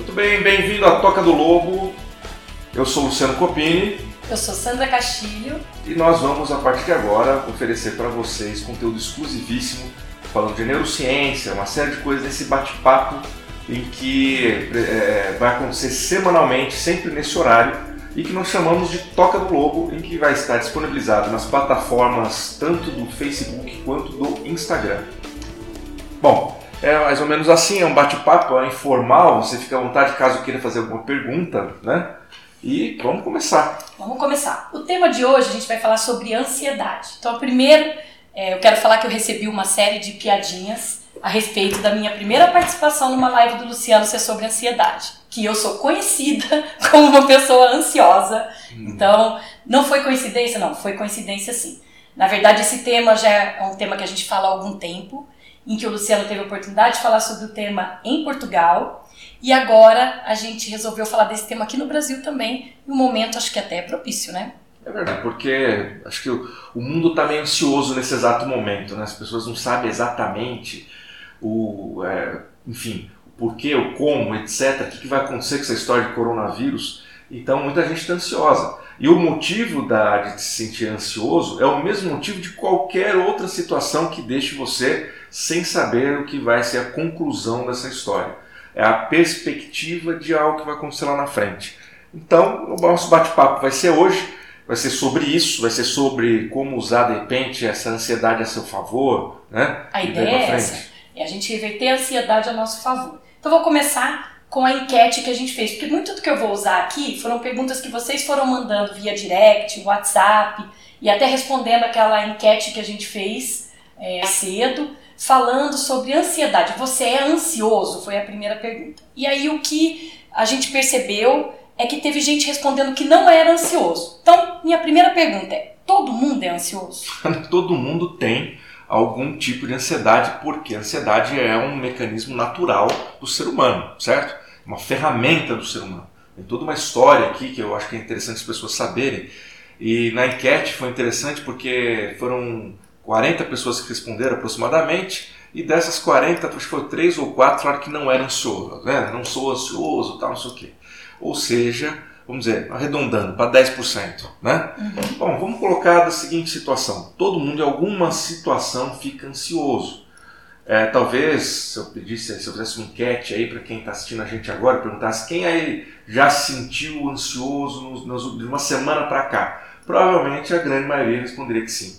Muito bem, bem-vindo à Toca do Lobo. Eu sou Luciano Copini. Eu sou Sandra Castilho. E nós vamos, a partir de agora, oferecer para vocês conteúdo exclusivíssimo, falando de neurociência, uma série de coisas nesse bate-papo em que é, vai acontecer semanalmente, sempre nesse horário, e que nós chamamos de Toca do Lobo, em que vai estar disponibilizado nas plataformas tanto do Facebook quanto do Instagram. Bom, é mais ou menos assim, é um bate-papo, é informal, você fica à vontade caso queira fazer alguma pergunta, né? E vamos começar. Vamos começar. O tema de hoje a gente vai falar sobre ansiedade. Então, primeiro, é, eu quero falar que eu recebi uma série de piadinhas a respeito da minha primeira participação numa live do Luciano ser sobre ansiedade. Que eu sou conhecida como uma pessoa ansiosa. Hum. Então, não foi coincidência? Não, foi coincidência sim. Na verdade, esse tema já é um tema que a gente fala há algum tempo em que o Luciano teve a oportunidade de falar sobre o tema em Portugal. E agora a gente resolveu falar desse tema aqui no Brasil também, um momento acho que até é propício, né? É verdade, porque acho que o, o mundo está meio ansioso nesse exato momento, né? As pessoas não sabem exatamente o, é, enfim, o porquê, o como, etc. O que, que vai acontecer com essa história de coronavírus. Então muita gente está ansiosa. E o motivo da, de se sentir ansioso é o mesmo motivo de qualquer outra situação que deixe você sem saber o que vai ser a conclusão dessa história. É a perspectiva de algo que vai acontecer lá na frente. Então, o nosso bate-papo vai ser hoje, vai ser sobre isso, vai ser sobre como usar de repente essa ansiedade a seu favor, né? A ideia é essa, é a gente reverter a ansiedade a nosso favor. Então, vou começar com a enquete que a gente fez, porque muito do que eu vou usar aqui foram perguntas que vocês foram mandando via direct, WhatsApp e até respondendo aquela enquete que a gente fez é, cedo falando sobre ansiedade. Você é ansioso? Foi a primeira pergunta. E aí o que a gente percebeu é que teve gente respondendo que não era ansioso. Então, minha primeira pergunta é: todo mundo é ansioso? todo mundo tem algum tipo de ansiedade, porque a ansiedade é um mecanismo natural do ser humano, certo? Uma ferramenta do ser humano. Tem toda uma história aqui que eu acho que é interessante as pessoas saberem. E na enquete foi interessante porque foram 40 pessoas que responderam aproximadamente, e dessas 40, acho que foi 3 ou 4 falaram que não eram ansioso, né? não sou ansioso, tal, não sei o quê. Ou seja, vamos dizer, arredondando para 10%. Né? Uhum. Bom, vamos colocar da seguinte situação: todo mundo em alguma situação fica ansioso. É, talvez, se eu pedisse, se eu fizesse uma enquete aí para quem está assistindo a gente agora, perguntasse quem aí já se sentiu ansioso nos, nos, de uma semana para cá, provavelmente a grande maioria responderia que sim.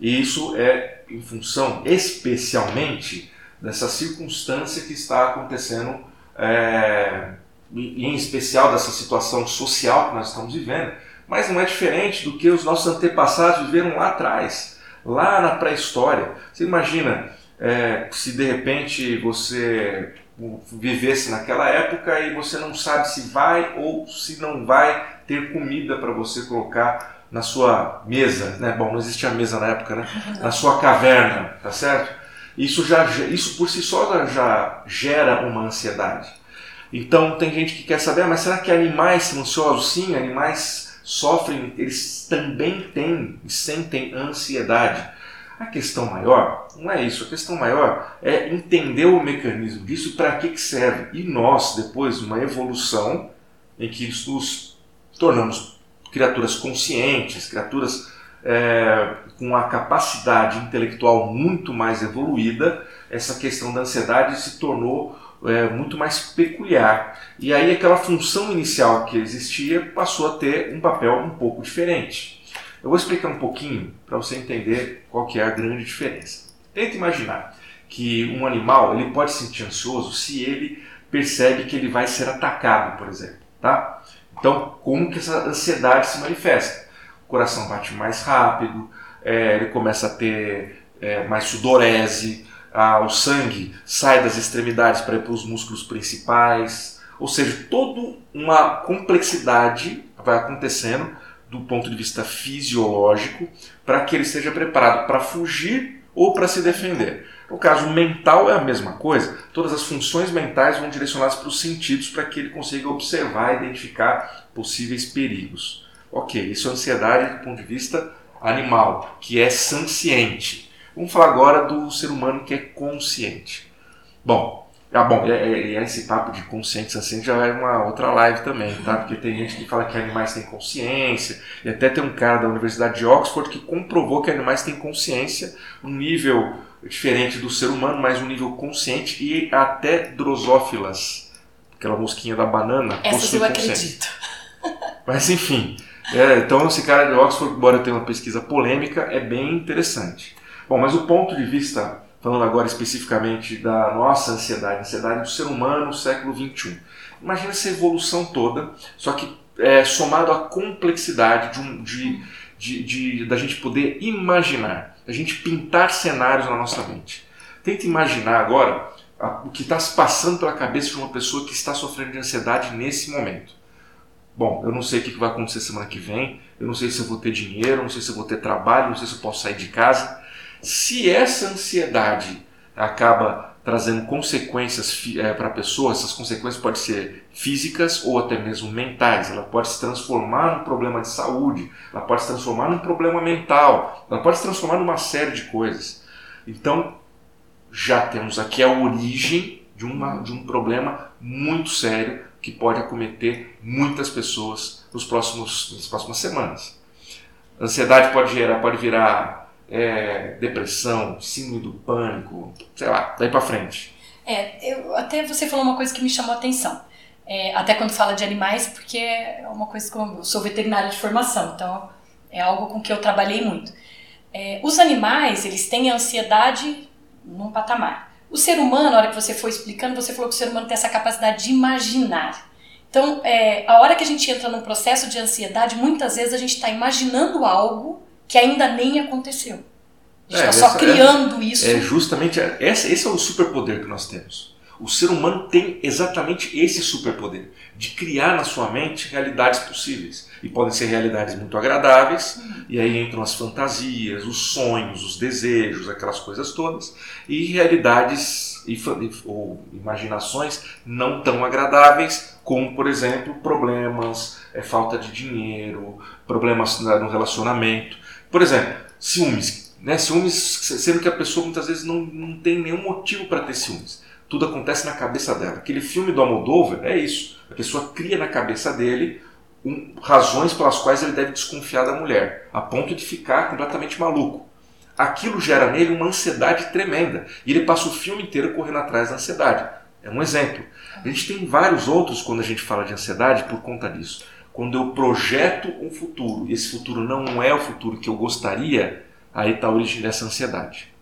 E isso é em função especialmente dessa circunstância que está acontecendo, é, em especial dessa situação social que nós estamos vivendo, mas não é diferente do que os nossos antepassados viveram lá atrás, lá na pré-história. Você imagina é, se de repente você vivesse naquela época e você não sabe se vai ou se não vai ter comida para você colocar na sua mesa, né? Bom, não existia mesa na época, né? Na sua caverna, tá certo? Isso já, isso por si só já gera uma ansiedade. Então tem gente que quer saber, ah, mas será que animais são ansiosos? Sim, animais sofrem, eles também têm e sentem ansiedade. A questão maior não é isso, a questão maior é entender o mecanismo disso para que, que serve. E nós, depois de uma evolução em que nos tornamos criaturas conscientes, criaturas é, com a capacidade intelectual muito mais evoluída, essa questão da ansiedade se tornou é, muito mais peculiar. E aí aquela função inicial que existia passou a ter um papel um pouco diferente. Eu vou explicar um pouquinho para você entender qual que é a grande diferença. Tenta imaginar que um animal ele pode se sentir ansioso se ele percebe que ele vai ser atacado, por exemplo, tá? Então, como que essa ansiedade se manifesta? O coração bate mais rápido, é, ele começa a ter é, mais sudorese, ah, o sangue sai das extremidades para ir para os músculos principais, ou seja, toda uma complexidade vai acontecendo do ponto de vista fisiológico para que ele esteja preparado para fugir ou para se defender. No caso mental é a mesma coisa. Todas as funções mentais vão direcionadas para os sentidos para que ele consiga observar e identificar possíveis perigos. Ok, isso é ansiedade do ponto de vista animal, que é sanciente. Vamos falar agora do ser humano que é consciente. Bom, Ah, bom, e, e, esse papo de consciência assim já é uma outra live também, tá? Porque tem gente que fala que animais têm consciência, e até tem um cara da Universidade de Oxford que comprovou que animais têm consciência, um nível diferente do ser humano, mas um nível consciente e até drosófilas, aquela mosquinha da banana. Essa eu acredito. Mas enfim, é, então esse cara de Oxford, embora tenha uma pesquisa polêmica, é bem interessante. Bom, mas o ponto de vista falando agora especificamente da nossa ansiedade, ansiedade do ser humano no século XXI. Imagina essa evolução toda, só que é, somado à complexidade de, um, de, de, de, da gente poder imaginar, da gente pintar cenários na nossa mente. Tenta imaginar agora a, o que está se passando pela cabeça de uma pessoa que está sofrendo de ansiedade nesse momento. Bom, eu não sei o que vai acontecer semana que vem, eu não sei se eu vou ter dinheiro, não sei se eu vou ter trabalho, não sei se eu posso sair de casa. Se essa ansiedade acaba trazendo consequências é, para a pessoa, essas consequências podem ser físicas ou até mesmo mentais. Ela pode se transformar num problema de saúde, ela pode se transformar num problema mental, ela pode se transformar numa série de coisas. Então, já temos aqui a origem de, uma, de um problema muito sério que pode acometer muitas pessoas nos próximos, nas próximas semanas. Ansiedade pode gerar, pode virar é, depressão, síndrome do pânico, sei lá, daí para frente. É, eu, até você falou uma coisa que me chamou a atenção. É, até quando fala de animais, porque é uma coisa que eu sou veterinária de formação, então é algo com que eu trabalhei muito. É, os animais, eles têm a ansiedade num patamar. O ser humano, na hora que você foi explicando, você falou que o ser humano tem essa capacidade de imaginar. Então, é, a hora que a gente entra num processo de ansiedade, muitas vezes a gente está imaginando algo que ainda nem aconteceu. A gente está é, só criando é, isso. É justamente esse, esse é o superpoder que nós temos. O ser humano tem exatamente esse superpoder de criar na sua mente realidades possíveis. E podem ser realidades muito agradáveis, uhum. e aí entram as fantasias, os sonhos, os desejos, aquelas coisas todas, e realidades ou imaginações não tão agradáveis, como, por exemplo, problemas, é, falta de dinheiro, problemas no relacionamento. Por exemplo, ciúmes. Né? Ciúmes, sendo que a pessoa muitas vezes não, não tem nenhum motivo para ter ciúmes. Tudo acontece na cabeça dela. Aquele filme do Almodóvar é isso. A pessoa cria na cabeça dele um, razões pelas quais ele deve desconfiar da mulher, a ponto de ficar completamente maluco. Aquilo gera nele uma ansiedade tremenda. E ele passa o filme inteiro correndo atrás da ansiedade. É um exemplo. A gente tem vários outros quando a gente fala de ansiedade por conta disso. Quando eu projeto um futuro e esse futuro não é o futuro que eu gostaria, aí está a origem dessa ansiedade.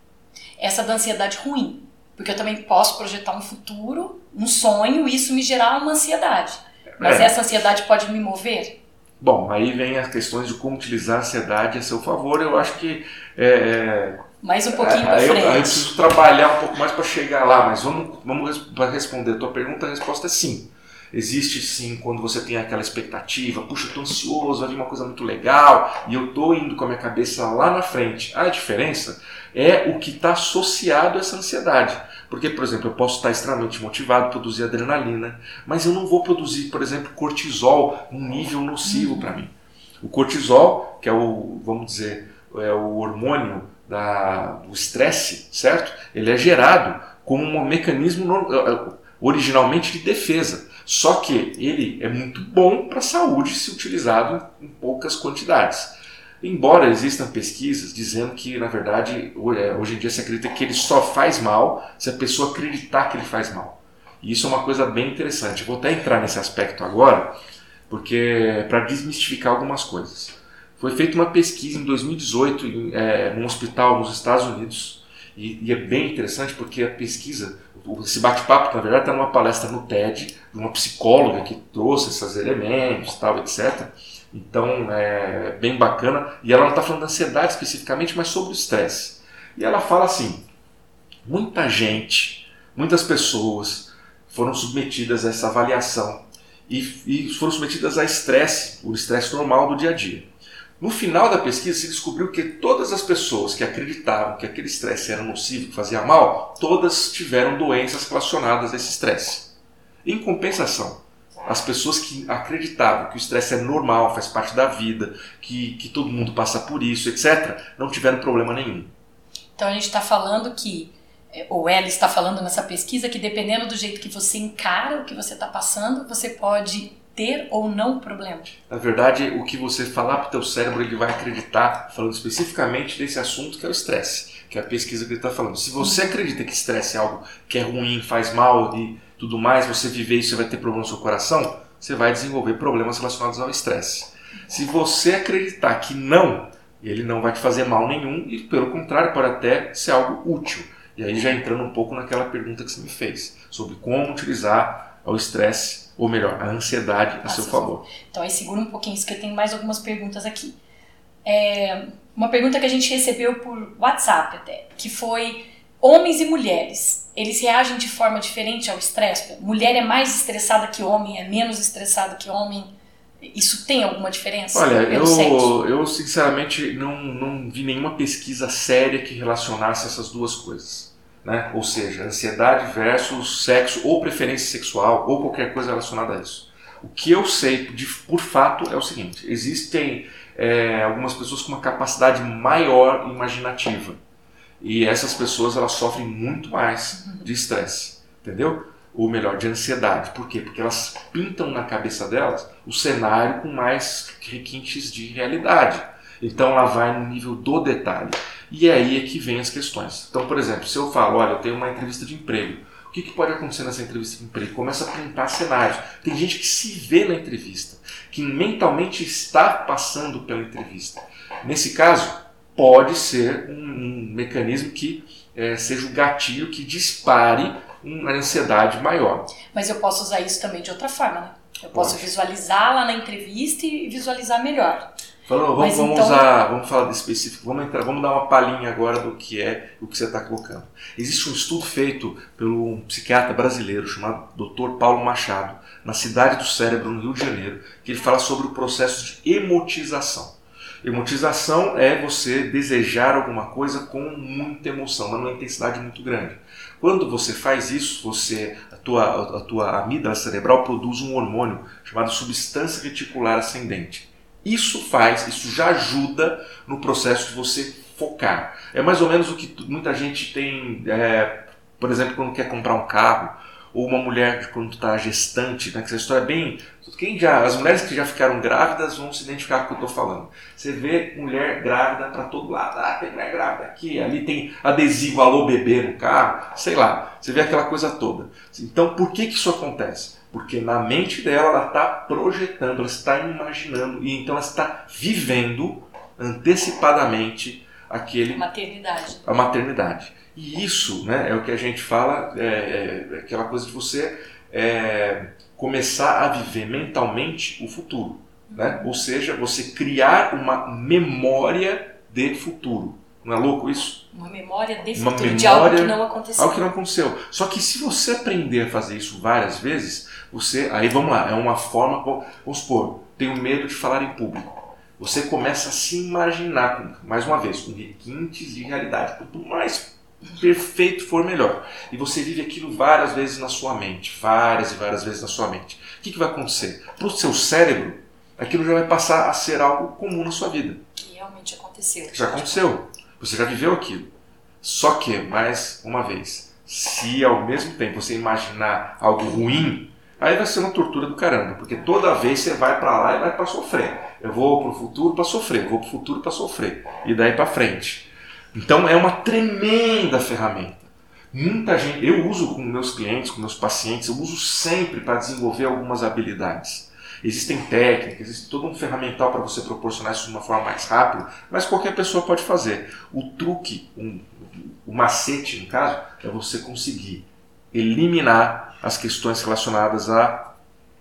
Essa da ansiedade ruim, porque eu também posso projetar um futuro, um sonho, e isso me gerar uma ansiedade. Mas é. essa ansiedade pode me mover? Bom, aí vem as questões de como utilizar a ansiedade a seu favor. Eu acho que. É, é mais um pouquinho é, para frente. Eu, aí eu preciso trabalhar um pouco mais para chegar lá, mas vamos, vamos responder a tua pergunta. A resposta é sim. Existe sim quando você tem aquela expectativa, puxa, eu tô ansioso, vai vir uma coisa muito legal e eu tô indo com a minha cabeça lá na frente. A diferença é o que está associado a essa ansiedade. Porque, por exemplo, eu posso estar extremamente motivado, produzir adrenalina, mas eu não vou produzir, por exemplo, cortisol num nível nocivo para mim. O cortisol, que é o, vamos dizer, é o hormônio da, do estresse, certo? Ele é gerado como um mecanismo originalmente de defesa. Só que ele é muito bom para a saúde se utilizado em poucas quantidades. Embora existam pesquisas dizendo que, na verdade, é, hoje em dia se acredita que ele só faz mal se a pessoa acreditar que ele faz mal. E isso é uma coisa bem interessante. vou até entrar nesse aspecto agora, porque é para desmistificar algumas coisas. Foi feita uma pesquisa em 2018 é, num hospital nos Estados Unidos, e, e é bem interessante porque a pesquisa esse bate-papo, na verdade, está numa palestra no TED, de uma psicóloga que trouxe esses elementos, tal, etc. Então, é bem bacana. E ela não está falando da ansiedade especificamente, mas sobre o estresse. E ela fala assim: muita gente, muitas pessoas foram submetidas a essa avaliação e, e foram submetidas a estresse, o estresse normal do dia a dia. No final da pesquisa, se descobriu que todas as pessoas que acreditavam que aquele estresse era nocivo, que fazia mal, todas tiveram doenças relacionadas a esse estresse. Em compensação, as pessoas que acreditavam que o estresse é normal, faz parte da vida, que, que todo mundo passa por isso, etc., não tiveram problema nenhum. Então a gente está falando que é, ou ela está falando nessa pesquisa, que dependendo do jeito que você encara o que você está passando, você pode ter ou não problema. Na verdade, o que você falar para o teu cérebro, ele vai acreditar, falando especificamente desse assunto que é o estresse, que é a pesquisa que ele está falando. Se você acredita que estresse é algo que é ruim, faz mal e tudo mais, você viver isso, você vai ter problema no seu coração, você vai desenvolver problemas relacionados ao estresse. Se você acreditar que não, ele não vai te fazer mal nenhum e, pelo contrário, pode até ser algo útil. E aí já entrando um pouco naquela pergunta que você me fez, sobre como utilizar o estresse ou melhor, a ansiedade a, seu favor. Então aí segura um pouquinho, isso que eu tenho mais algumas perguntas aqui. É, uma pergunta que a gente recebeu por WhatsApp até, que foi homens e mulheres, eles reagem de forma diferente ao estresse? Mulher é mais estressada que homem, é menos estressada que homem? Isso tem alguma diferença? Olha, eu, eu sinceramente não, não vi nenhuma pesquisa séria que relacionasse essas duas coisas né? ou seja, ansiedade versus sexo ou preferência sexual ou qualquer coisa relacionada a isso. O que eu sei de, por fato é o seguinte: existem é, algumas pessoas com uma capacidade maior imaginativa e essas pessoas elas sofrem muito mais de estresse, entendeu? Ou melhor, de ansiedade. Por quê? Porque elas pintam na cabeça delas o cenário com mais requintes de realidade. Então ela vai no nível do detalhe. E é aí é que vem as questões. Então, por exemplo, se eu falo, olha, eu tenho uma entrevista de emprego, o que, que pode acontecer nessa entrevista de emprego? Começa a pintar cenários. Tem gente que se vê na entrevista, que mentalmente está passando pela entrevista. Nesse caso, pode ser um, um mecanismo que é, seja o gatilho que dispare uma ansiedade maior. Mas eu posso usar isso também de outra forma, né? Eu posso visualizar lá na entrevista e visualizar melhor. Falando, vamos, vamos então... usar, vamos falar de específico, vamos entrar, vamos dar uma palhinha agora do que é o que você está colocando. Existe um estudo feito pelo um psiquiatra brasileiro chamado Dr. Paulo Machado, na cidade do cérebro, no Rio de Janeiro, que ele fala sobre o processo de emotização. Emotização é você desejar alguma coisa com muita emoção, mas numa intensidade muito grande. Quando você faz isso, você a tua, a tua amígdala cerebral produz um hormônio chamado substância reticular ascendente. Isso faz, isso já ajuda no processo de você focar. É mais ou menos o que muita gente tem, é, por exemplo, quando quer comprar um carro, ou uma mulher quando está gestante, né, que essa história é bem. Quem já, as mulheres que já ficaram grávidas vão se identificar com o que eu estou falando. Você vê mulher grávida para todo lado. Ah, tem mulher grávida aqui, ali tem adesivo alô bebê no carro, sei lá. Você vê aquela coisa toda. Então, por que, que isso acontece? Porque na mente dela ela está projetando, ela está imaginando e então ela está vivendo antecipadamente aquele maternidade. a maternidade. E isso né, é o que a gente fala, é, é aquela coisa de você é, começar a viver mentalmente o futuro. Né? Ou seja, você criar uma memória de futuro. Não é louco isso? Uma memória de uma memória, de algo que não aconteceu. Algo que não aconteceu. Só que se você aprender a fazer isso várias vezes, você, aí vamos lá, é uma forma, vamos supor, tenho medo de falar em público. Você começa a se imaginar, mais uma vez, com requintes de realidade. Quanto mais perfeito for, melhor. E você vive aquilo várias vezes na sua mente, várias e várias vezes na sua mente. O que, que vai acontecer? Para o seu cérebro, aquilo já vai passar a ser algo comum na sua vida. Que realmente aconteceu. Já aconteceu. Você já viveu aquilo. Só que, mais uma vez, se ao mesmo tempo você imaginar algo ruim, Aí vai ser uma tortura do caramba, porque toda vez você vai para lá e vai para sofrer. Eu vou para o futuro para sofrer, vou para o futuro para sofrer, e daí para frente. Então é uma tremenda ferramenta. Muita gente, eu uso com meus clientes, com meus pacientes, eu uso sempre para desenvolver algumas habilidades. Existem técnicas, existe todo um ferramental para você proporcionar isso de uma forma mais rápida, mas qualquer pessoa pode fazer. O truque, um, o macete, no caso, é você conseguir eliminar as questões relacionadas a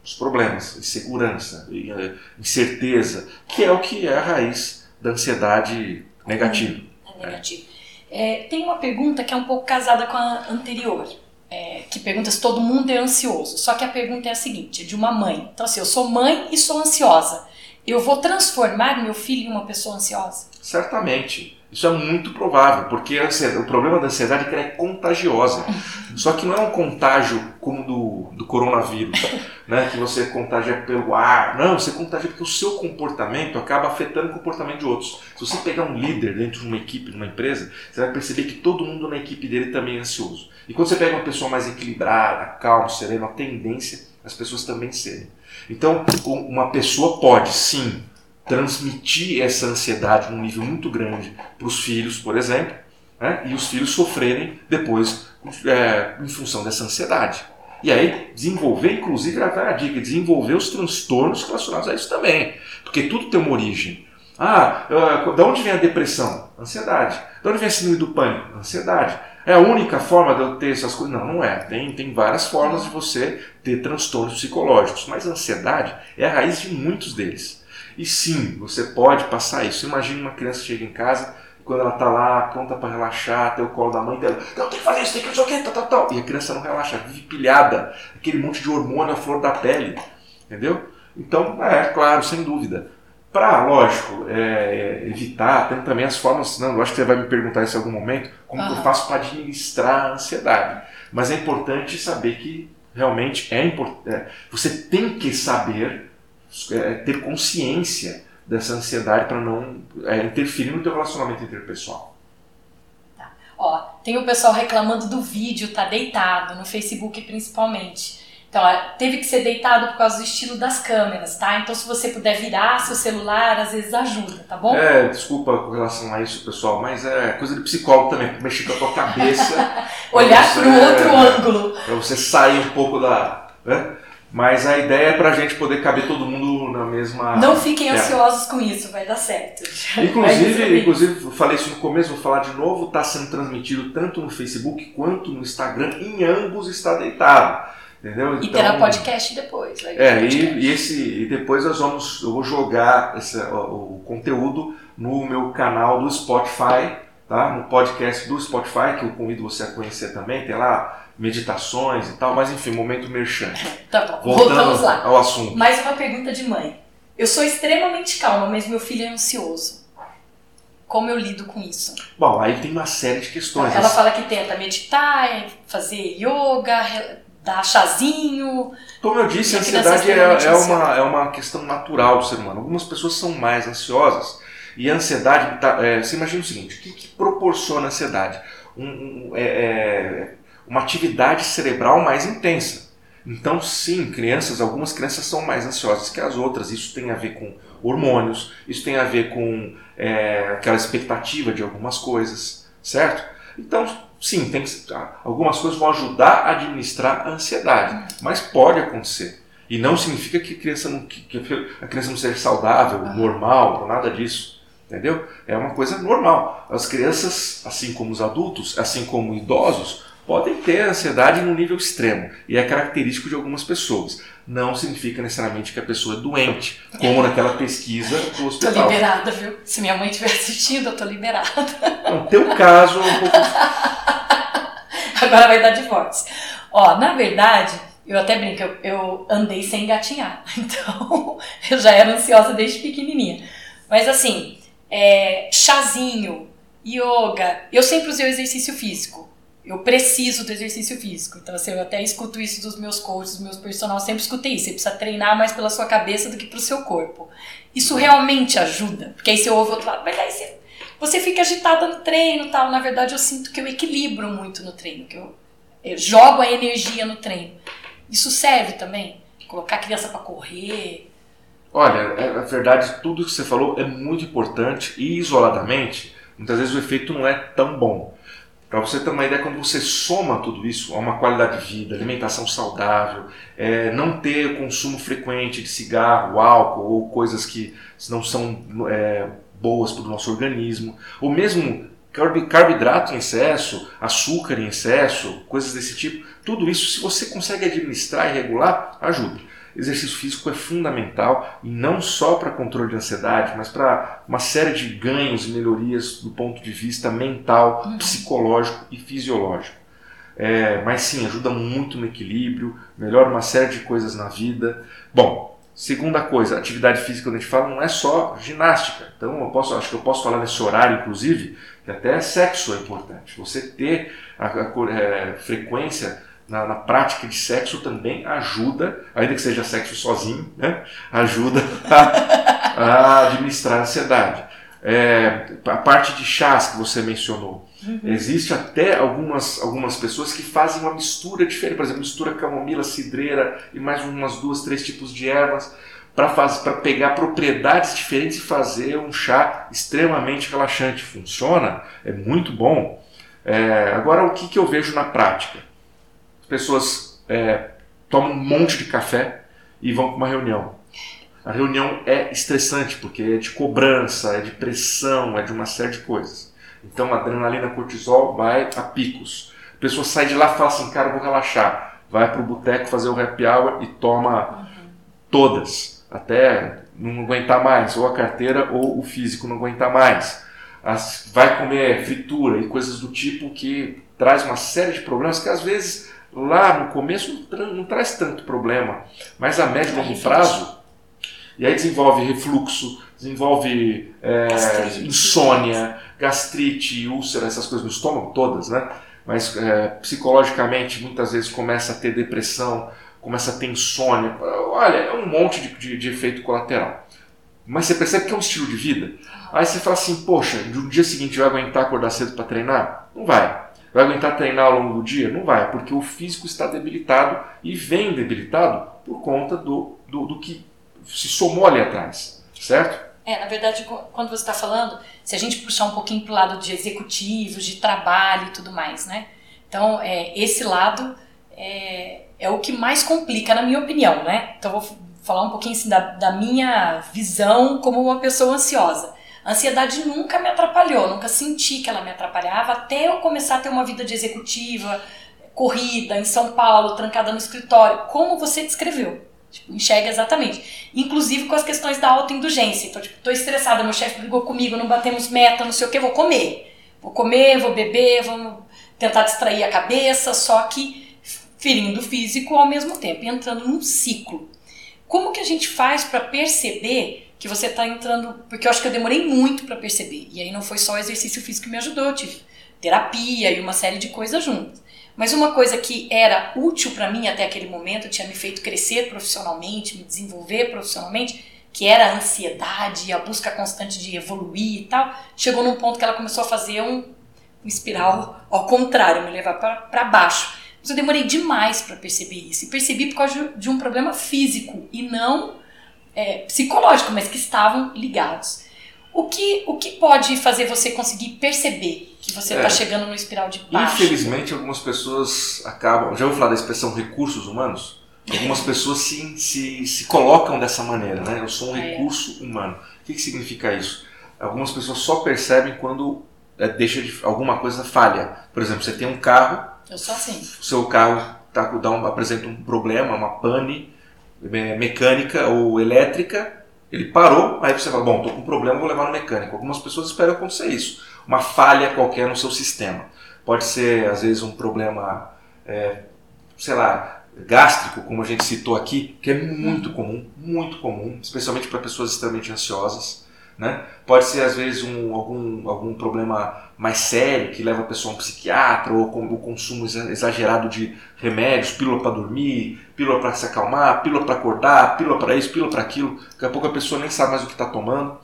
os problemas, insegurança, eh, incerteza, que é o que é a raiz da ansiedade negativa. É negativo. É, tem uma pergunta que é um pouco casada com a anterior, é, que pergunta se todo mundo é ansioso. Só que a pergunta é a seguinte, é de uma mãe. Então assim, eu sou mãe e sou ansiosa. Eu vou transformar meu filho em uma pessoa ansiosa? Certamente. Isso é muito provável, porque o problema da ansiedade é que ela é contagiosa. Só que não é um contágio como do, do coronavírus, né? que você contagia pelo ar. Não, você contagia porque o seu comportamento acaba afetando o comportamento de outros. Se você pegar um líder dentro de uma equipe, de uma empresa, você vai perceber que todo mundo na equipe dele também é ansioso. E quando você pega uma pessoa mais equilibrada, calma, serena, a tendência é as pessoas também serem. Então, uma pessoa pode sim transmitir essa ansiedade num nível muito grande para os filhos, por exemplo, né? e os filhos sofrerem depois é, em função dessa ansiedade. E aí desenvolver, inclusive, a dica, desenvolver os transtornos relacionados a isso também. Porque tudo tem uma origem. Ah, uh, da onde vem a depressão? Ansiedade. De onde vem a síndrome do pânico? Ansiedade. É a única forma de eu ter essas coisas? Não, não é. Tem, tem várias formas de você ter transtornos psicológicos, mas a ansiedade é a raiz de muitos deles. E sim, você pode passar isso. Imagine uma criança chega em casa quando ela está lá pronta para relaxar, ter o colo da mãe dela, não, tem que fazer isso, tem que fazer o quê, tal, tal, tal. E a criança não relaxa, vive pilhada, aquele monte de hormônio à flor da pele, entendeu? Então, é claro, sem dúvida. Para, lógico, é, evitar, tem também as formas, não, eu acho que você vai me perguntar isso em algum momento, como uhum. eu faço para administrar a ansiedade. Mas é importante saber que realmente é importante, é, você tem que saber, é, ter consciência dessa ansiedade para não é, interferir no teu relacionamento interpessoal. Tá. Ó, tem o pessoal reclamando do vídeo, tá deitado, no Facebook principalmente. Então, teve que ser deitado por causa do estilo das câmeras, tá? Então, se você puder virar seu celular, às vezes ajuda, tá bom? É, desculpa com relação a isso, pessoal, mas é coisa de psicólogo também, mexer com a tua cabeça. Olhar para o outro ângulo. Para você sair um pouco da. Né? Mas a ideia é para a gente poder caber todo mundo na mesma. Não fiquem ansiosos com isso, vai dar certo. Inclusive, inclusive, falei isso no começo, vou falar de novo, está sendo transmitido tanto no Facebook quanto no Instagram, em ambos está deitado. Entendeu? Então, e terá então, podcast depois. é, podcast. E, e, esse, e depois nós vamos, eu vou jogar esse, o, o conteúdo no meu canal do Spotify, tá? no podcast do Spotify, que eu convido você a conhecer também, tem lá meditações e tal, mas enfim, momento merchan. tá bom, Voltando voltamos lá. Ao assunto. Mais uma pergunta de mãe. Eu sou extremamente calma, mas meu filho é ansioso. Como eu lido com isso? Bom, aí tem uma série de questões. Ela fala que tenta meditar, fazer yoga, dar chazinho. Como eu disse, a ansiedade é, é, uma, é uma questão natural do ser humano. Algumas pessoas são mais ansiosas. E a ansiedade, tá, é, você imagina o seguinte: o que, que proporciona a ansiedade? Um, um, é, é uma atividade cerebral mais intensa. Então, sim, crianças, algumas crianças são mais ansiosas que as outras. Isso tem a ver com hormônios, isso tem a ver com é, aquela expectativa de algumas coisas, certo? Então, sim, tem que, algumas coisas vão ajudar a administrar a ansiedade, mas pode acontecer. E não significa que a criança não, que a criança não seja saudável, normal, ou nada disso. Entendeu? É uma coisa normal. As crianças, assim como os adultos, assim como idosos, podem ter ansiedade num nível extremo e é característico de algumas pessoas. Não significa necessariamente que a pessoa é doente, como naquela pesquisa do hospital. Tô liberada, viu? Se minha mãe estiver assistindo, eu tô liberada. No teu caso, um pouco. Agora vai dar divórcio. Ó, na verdade, eu até brinco, eu, eu andei sem engatinhar. Então, eu já era ansiosa desde pequenininha. Mas assim, é, chazinho, yoga, eu sempre usei o exercício físico eu preciso do exercício físico. Então, assim, eu até escuto isso dos meus coaches, dos meus personagens, sempre escutei isso. Você precisa treinar mais pela sua cabeça do que pro seu corpo. Isso realmente ajuda. Porque aí você ouve o outro lado, mas aí você, você fica agitada no treino tal. Na verdade, eu sinto que eu equilibro muito no treino, que eu, eu jogo a energia no treino. Isso serve também? Colocar a criança para correr. Olha, é, na verdade, tudo que você falou é muito importante e isoladamente, muitas vezes o efeito não é tão bom. Para você ter uma ideia, quando você soma tudo isso a uma qualidade de vida, alimentação saudável, é, não ter consumo frequente de cigarro, álcool ou coisas que não são é, boas para o nosso organismo, ou mesmo carboidrato em excesso, açúcar em excesso, coisas desse tipo, tudo isso, se você consegue administrar e regular, ajuda exercício físico é fundamental e não só para controle de ansiedade, mas para uma série de ganhos e melhorias do ponto de vista mental, uhum. psicológico e fisiológico. É, mas sim, ajuda muito no equilíbrio, melhora uma série de coisas na vida. Bom, segunda coisa, atividade física, quando a gente fala, não é só ginástica. Então, eu posso, acho que eu posso falar nesse horário, inclusive, que até sexo é importante. Você ter a, a, a é, frequência na, na, prática de sexo também ajuda, ainda que seja sexo sozinho, né? ajuda a, a administrar a ansiedade. É, a parte de chás que você mencionou. Uhum. Existe até algumas, algumas pessoas que fazem uma mistura diferente, por exemplo, mistura camomila, cidreira e mais umas duas, três tipos de ervas para pegar propriedades diferentes e fazer um chá extremamente relaxante. Funciona, é muito bom. É, agora, o que, que eu vejo na prática? As pessoas é, tomam um monte de café e vão para uma reunião. A reunião é estressante porque é de cobrança, é de pressão, é de uma série de coisas. Então, a adrenalina, cortisol vai a picos. A pessoa sai de lá e fala assim: cara, vou relaxar. Vai para o boteco fazer o happy hour e toma uhum. todas até não aguentar mais, ou a carteira ou o físico não aguentar mais. As, vai comer fritura e coisas do tipo que traz uma série de problemas que às vezes lá no começo não, tra não traz tanto problema, mas a médio e longo prazo, e aí desenvolve refluxo, desenvolve é, gastrite. insônia, gastrite, úlcera, essas coisas no estômago todas, né? Mas é, psicologicamente muitas vezes começa a ter depressão, começa a ter insônia. Olha, é um monte de, de, de, efeito colateral. Mas você percebe que é um estilo de vida. Aí você fala assim, poxa, no dia seguinte vai aguentar acordar cedo para treinar? Não vai. Vai aguentar treinar ao longo do dia? Não vai, porque o físico está debilitado e vem debilitado por conta do, do, do que se somou ali atrás, certo? É, na verdade, quando você está falando, se a gente puxar um pouquinho para o lado de executivos, de trabalho e tudo mais, né? Então, é, esse lado é, é o que mais complica, na minha opinião, né? Então vou falar um pouquinho assim, da, da minha visão como uma pessoa ansiosa. A ansiedade nunca me atrapalhou, nunca senti que ela me atrapalhava até eu começar a ter uma vida de executiva, corrida em São Paulo, trancada no escritório, como você descreveu. Tipo, enxerga exatamente. Inclusive com as questões da autoindulgência. Então, tipo, tô estressada, meu chefe brigou comigo, não batemos meta, não sei o que, vou comer. Vou comer, vou beber, vou tentar distrair a cabeça, só que ferindo o físico ao mesmo tempo, entrando num ciclo. Como que a gente faz para perceber que você está entrando? Porque eu acho que eu demorei muito para perceber. E aí não foi só o exercício físico que me ajudou, eu tive terapia e uma série de coisas juntas. Mas uma coisa que era útil para mim até aquele momento, tinha me feito crescer profissionalmente, me desenvolver profissionalmente, que era a ansiedade, a busca constante de evoluir e tal, chegou num ponto que ela começou a fazer um, um espiral ao contrário, me levar para baixo. Mas eu demorei demais para perceber isso. E percebi por causa de um problema físico e não é, psicológico, mas que estavam ligados. O que, o que pode fazer você conseguir perceber que você está é, chegando no espiral de baixo? Infelizmente, algumas pessoas acabam. Já ouviu falar da expressão recursos humanos? Algumas pessoas se, se, se colocam dessa maneira, né? Eu sou um é. recurso humano. O que, que significa isso? Algumas pessoas só percebem quando é, deixa de, alguma coisa falha. Por exemplo, você tem um carro eu sou assim. O seu carro tá, dá um, apresenta um problema, uma pane mecânica ou elétrica, ele parou, aí você fala, bom, estou com um problema, vou levar no mecânico. Algumas pessoas esperam acontecer isso. Uma falha qualquer no seu sistema. Pode ser, às vezes, um problema, é, sei lá, gástrico, como a gente citou aqui, que é muito comum, muito comum, especialmente para pessoas extremamente ansiosas. Né? Pode ser, às vezes, um, algum, algum problema mais sério que leva a pessoa a um psiquiatra, ou com o consumo exagerado de remédios, pílula para dormir, pílula para se acalmar, pílula para acordar, pílula para isso, pílula para aquilo. Daqui a pouco a pessoa nem sabe mais o que está tomando.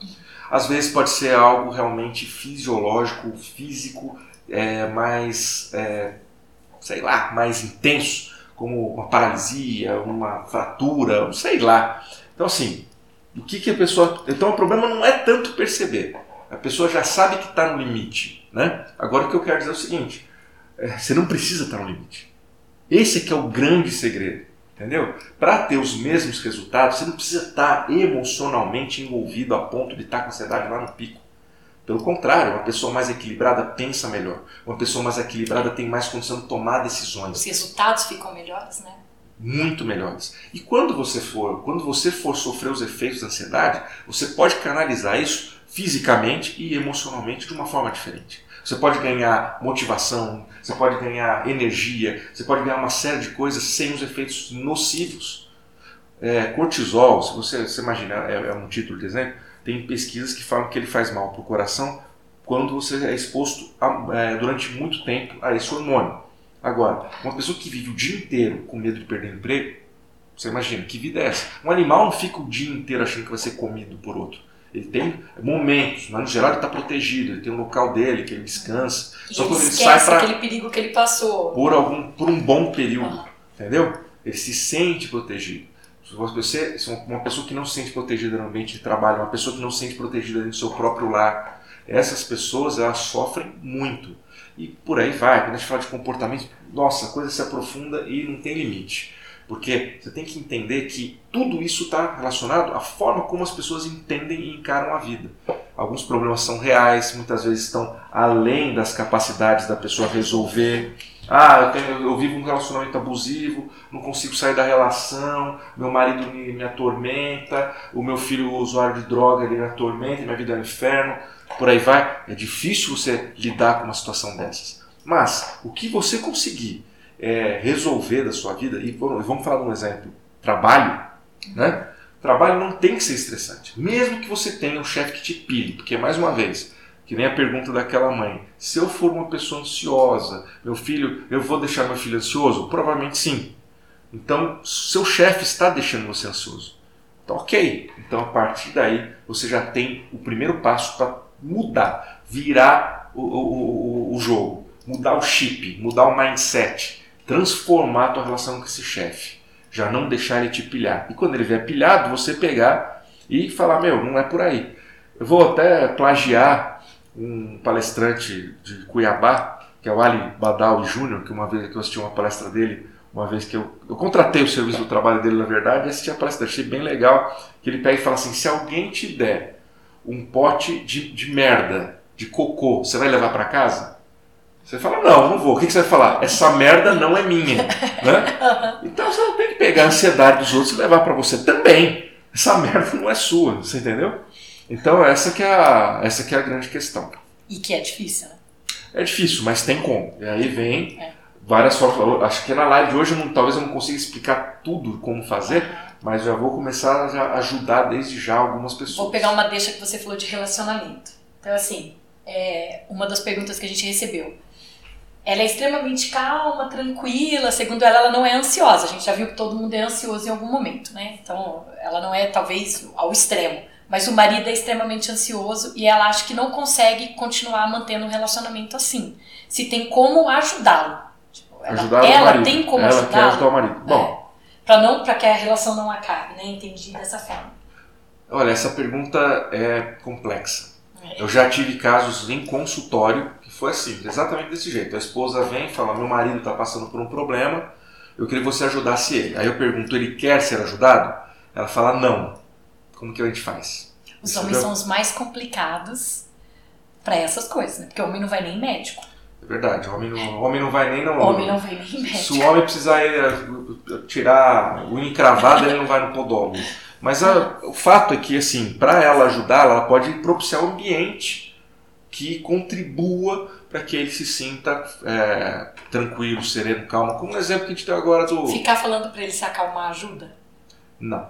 Às vezes pode ser algo realmente fisiológico, físico, é, mais, é, sei lá, mais intenso, como uma paralisia, uma fratura, sei lá. Então, assim, o que, que a pessoa. Então o problema não é tanto perceber. A pessoa já sabe que está no limite. Né? Agora o que eu quero dizer é o seguinte: é, você não precisa estar tá no limite. Esse é que é o grande segredo. Entendeu? Para ter os mesmos resultados, você não precisa estar tá emocionalmente envolvido a ponto de estar tá com a ansiedade lá no pico. Pelo contrário, uma pessoa mais equilibrada pensa melhor. Uma pessoa mais equilibrada tem mais condição de tomar decisões. Os resultados ficam melhores, né? Muito melhores. E quando você for, quando você for sofrer os efeitos da ansiedade, você pode canalizar isso fisicamente e emocionalmente de uma forma diferente. Você pode ganhar motivação, você pode ganhar energia, você pode ganhar uma série de coisas sem os efeitos nocivos. É, cortisol, se você, você imagina, é, é, um título de exemplo, tem pesquisas que falam que ele faz mal para o coração quando você é exposto a, é, durante muito tempo a esse hormônio. Agora, uma pessoa que vive o dia inteiro com medo de perder o emprego, você imagina, que vida é essa? Um animal não fica o dia inteiro achando que vai ser comido por outro. Ele tem momentos, mas no geral ele está protegido, ele tem um local dele que ele descansa. E Só ele quando ele sai para aquele perigo que ele passou. Por, algum, por um bom período, uhum. entendeu? Ele se sente protegido. Se você se uma pessoa que não se sente protegida no ambiente de trabalho, uma pessoa que não se sente protegida no seu próprio lar, essas pessoas elas sofrem muito. E por aí vai, quando a gente fala de comportamento, nossa, a coisa se aprofunda e não tem limite. Porque você tem que entender que tudo isso está relacionado à forma como as pessoas entendem e encaram a vida. Alguns problemas são reais, muitas vezes estão além das capacidades da pessoa resolver. Ah, eu, tenho, eu vivo um relacionamento abusivo, não consigo sair da relação, meu marido me, me atormenta, o meu filho usuário de droga ele me atormenta, minha vida é um inferno, por aí vai. É difícil você lidar com uma situação dessas. Mas o que você conseguir é, resolver da sua vida, e vamos falar de um exemplo, trabalho, né? Trabalho não tem que ser estressante, mesmo que você tenha um chefe que te pile, porque mais uma vez, que nem a pergunta daquela mãe, se eu for uma pessoa ansiosa, meu filho, eu vou deixar meu filho ansioso? Provavelmente sim. Então, seu chefe está deixando você ansioso. Então, ok. Então, a partir daí, você já tem o primeiro passo para mudar, virar o, o, o, jogo, mudar o chip, mudar o mindset transformar a tua relação com esse chefe. Já não deixar ele te pilhar. E quando ele vier pilhado, você pegar e falar: Meu, não é por aí. Eu vou até plagiar um palestrante de Cuiabá, que é o Ali Badal Júnior, que uma vez que eu assisti uma palestra dele, uma vez que eu, eu contratei o serviço do trabalho dele, na verdade, e assisti a palestra, achei bem legal, que ele pega e fala assim: se alguém te der um pote de, de merda, de cocô, você vai levar para casa? Você fala, não, não vou. O que você vai falar? Essa merda não é minha. Né? Então você não tem que pegar a ansiedade dos outros e levar para você também. Essa merda não é sua, você entendeu? Então essa que é a, essa que é a grande questão. E que é difícil, né? É difícil, mas tem como. E aí vem é. várias formas. Acho que na live de hoje eu não, talvez eu não consiga explicar tudo como fazer, mas já vou começar a ajudar desde já algumas pessoas. Vou pegar uma deixa que você falou de relacionamento. Então assim, é uma das perguntas que a gente recebeu ela é extremamente calma, tranquila, segundo ela, ela não é ansiosa. A gente já viu que todo mundo é ansioso em algum momento, né? Então, ela não é talvez ao extremo. Mas o marido é extremamente ansioso e ela acha que não consegue continuar mantendo um relacionamento assim. Se tem como ajudá-lo. Tipo, ela, ajudar ela marido. tem como. Ela quer ajudar o marido. Bom. É, para não, para que a relação não acabe, né? Entendi dessa forma. Olha, essa pergunta é complexa. É. Eu já tive casos em consultório foi assim, exatamente desse jeito. A esposa vem e fala: Meu marido está passando por um problema, eu queria que você ajudasse ele. Aí eu pergunto: Ele quer ser ajudado? Ela fala: Não. Como que a gente faz? Os Entendeu? homens são os mais complicados para essas coisas, né? Porque o homem não vai nem médico. É verdade, o homem não, homem não vai nem no. O homem não vai nem médico. Se o homem precisar eh, tirar o encravado, ele não vai no podólogo. Mas a, o fato é que, assim, para ela ajudar, ela pode propiciar um ambiente que contribua para que ele se sinta é, tranquilo, sereno, calmo. Como o exemplo que a gente deu agora do. Ficar falando para ele se acalmar ajuda? Não.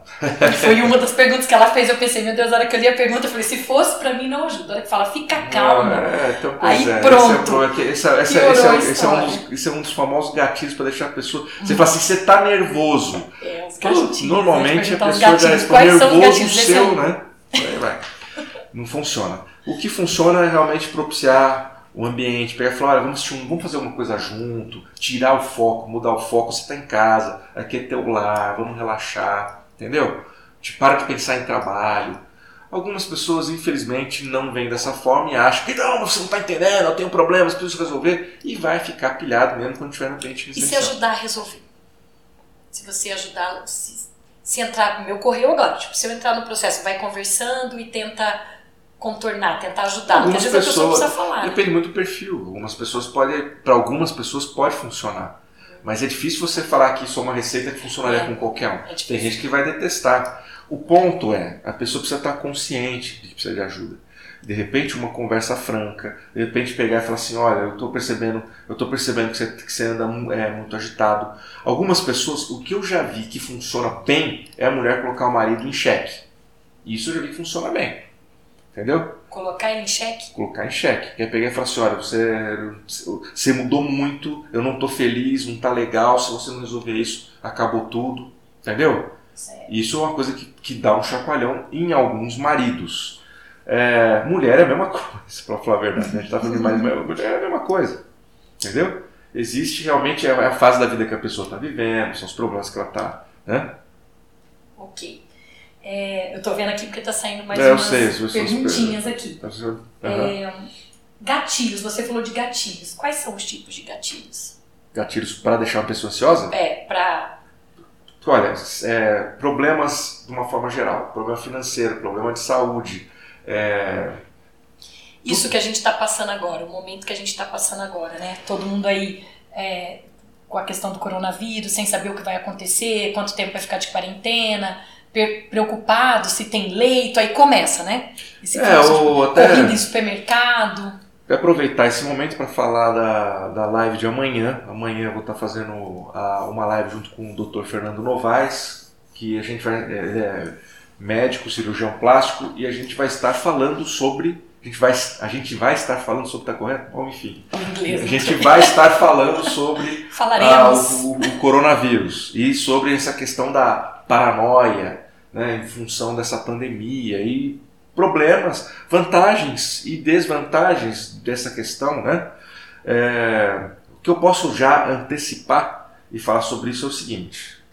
Foi uma das perguntas que ela fez. Eu pensei, meu Deus, na hora que eu li a pergunta, eu falei: se fosse para mim, não ajuda. A hora que fala, fica calma. é, então, Aí é, pronto. Esse é, esse, é, esse, é, esse, é um dos, esse é um dos famosos gatilhos para deixar a pessoa. Você fala assim: você está nervoso. É, os gatilhos, Normalmente a pessoa já responde nervoso o seu, né? Vai, vai. Não funciona. O que funciona é realmente propiciar o ambiente, pegar e falar, olha, vamos, vamos fazer alguma coisa junto, tirar o foco, mudar o foco, você está em casa, aqui é teu lar, vamos relaxar, entendeu? Te para de pensar em trabalho. Algumas pessoas, infelizmente, não vêm dessa forma e acham que não, você não está entendendo, eu tenho problemas, preciso resolver, e vai ficar pilhado mesmo quando estiver no ambiente. E se ajudar a resolver? Se você ajudar, se, se entrar, me ocorreu agora, tipo, se eu entrar no processo, vai conversando e tenta contornar, tentar ajudar. Algumas Porque às vezes pessoas, a pessoa precisa falar. Né? Depende né? muito do perfil. Algumas pessoas podem, para algumas pessoas pode funcionar. Mas é difícil você falar que isso é uma receita que funcionaria é. com qualquer um. É Tem gente que vai detestar. O ponto é, a pessoa precisa estar consciente de que precisa de ajuda. De repente uma conversa franca, de repente pegar e falar assim, olha, eu estou percebendo, eu tô percebendo que você, que você anda é, muito agitado. Algumas pessoas, o que eu já vi que funciona bem é a mulher colocar o marido em xeque. Isso eu já vi que funciona bem. Entendeu? Colocar em xeque? Colocar em xeque. Quer pegar e falar assim, olha, você, você mudou muito, eu não tô feliz, não tá legal, se você não resolver isso, acabou tudo. Entendeu? Certo. Isso é uma coisa que, que dá um chacoalhão em alguns maridos. É, mulher é a mesma coisa, pra falar a verdade. né? A gente tá falando de mais mulher é a mesma coisa. Entendeu? Existe realmente é a fase da vida que a pessoa está vivendo, são os problemas que ela está. Né? Ok. É, eu tô vendo aqui porque tá saindo mais É, umas sei, perguntinhas aqui. Aham. É, gatilhos, você falou de gatilhos. Quais são os tipos de gatilhos? Gatilhos para deixar uma pessoa ansiosa? É, pra. Olha, é, problemas de uma forma geral, problema financeiro, problema de saúde, é, Isso que a gente está passando agora, o momento que a gente está passando agora, né? Todo mundo aí é, com a questão do coronavírus, sem saber o que vai acontecer, quanto tempo vai ficar de quarentena, preocupado se tem leito, aí começa, né? Esse É, de ou até- em supermercado. Vou aproveitar esse momento para falar da, da live de amanhã. Amanhã eu vou estar fazendo a- uma live junto com o Dr. Fernando Novaes, que a gente vai. é, é médico, cirurgião plástico, e a gente vai estar falando sobre. A gente vai, a gente vai estar falando sobre. Tá correto? Bom, enfim. Inglês. A né? gente vai estar falando sobre ah, o, o coronavírus e sobre essa questão da paranoia né, em função dessa pandemia e problemas, vantagens e desvantagens dessa questão. Né? É, o que eu posso já antecipar e falar sobre isso é o seguinte: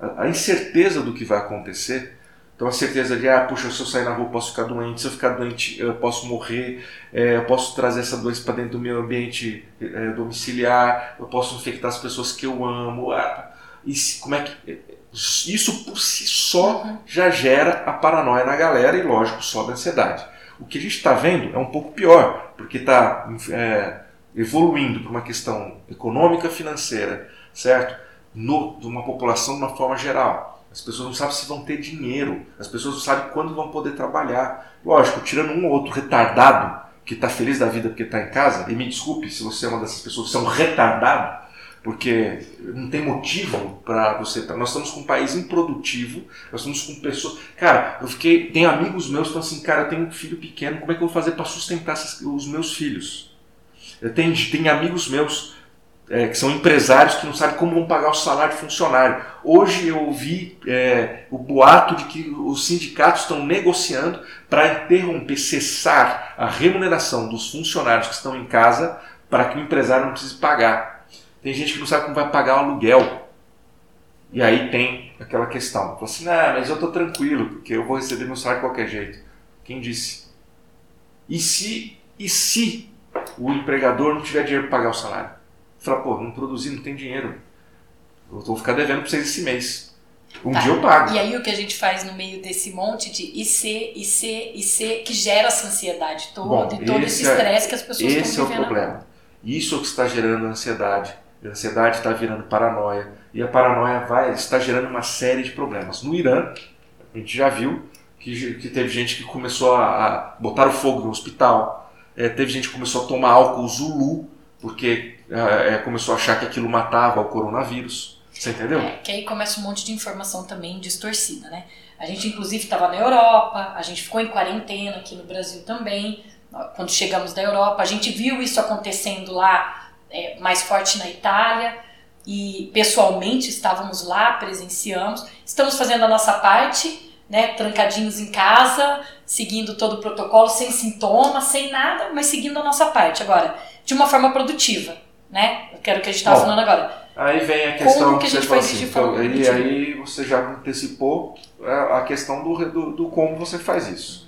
a, a incerteza do que vai acontecer. Então a certeza de, ah, puxa, se eu sair na rua eu posso ficar doente, se eu ficar doente eu posso morrer, é, eu posso trazer essa doença para dentro do meu ambiente é, domiciliar, eu posso infectar as pessoas que eu amo. Ah, e se- como é que isso por si só já gera a paranoia na galera e, lógico, sobe a ansiedade. O que a gente está vendo é um pouco pior, porque está evoluindo para uma questão econômica, financeira, certo? No, de uma população de uma forma geral. As pessoas não sabem se vão ter dinheiro, as pessoas não sabem quando vão poder trabalhar. Lógico, tirando um ou outro retardado que está feliz da vida porque está em casa, e me desculpe se você é uma dessas pessoas que são retardado, porque não tem motivo para você estar. Nós estamos com um país improdutivo, nós estamos com pessoas. Cara, eu fiquei. Tem amigos meus que falam assim, cara, eu tenho um filho pequeno, como é que eu vou fazer para sustentar os meus filhos? Eu tenho, tenho amigos meus é, que são empresários que não sabem como vão pagar o salário de funcionário. Hoje eu ouvi é, o boato de que os sindicatos estão negociando para interromper, cessar a remuneração dos funcionários que estão em casa para que o empresário não precise pagar. Tem gente que não sabe como vai pagar o aluguel. E aí tem aquela questão. Fala assim, ah, mas eu estou tranquilo, porque eu vou receber meu salário de qualquer jeito. Quem disse? E se, e se o empregador não tiver dinheiro para pagar o salário? Fala, pô, não produzi, não tem dinheiro. Eu vou ficar devendo para vocês esse mês. Um Tá. dia eu pago. E aí o que a gente faz no meio desse monte de IC, IC, IC, que gera essa ansiedade toda Bom, e todo esse é- estresse que as pessoas Esse é estão o vivendo. problema. Isso é o que está gerando ansiedade. A ansiedade está virando paranoia. E a paranoia vai, está gerando uma série de problemas. No Irã, a gente já viu que, que teve gente que começou a, a botar o fogo no hospital. É, teve gente que começou a tomar álcool Zulu, porque é, é, começou a achar que aquilo matava o coronavírus. Você entendeu? É, que aí começa um monte de informação também distorcida, né? A gente, inclusive, estava na Europa, a gente ficou em quarentena aqui no Brasil também, quando chegamos da Europa. A gente viu isso acontecendo lá, é, mais forte na Itália, e pessoalmente estávamos lá, presenciamos. Estamos fazendo a nossa parte, né? Trancadinhos em casa, seguindo todo o protocolo, sem sintomas, sem nada, mas seguindo a nossa parte. Agora, de uma forma produtiva, né? Eu quero que a gente estava falando agora. Aí vem a Como questão que a gente faz assim, então, aí, aí você já antecipou é, a questão do, do, do como você faz isso.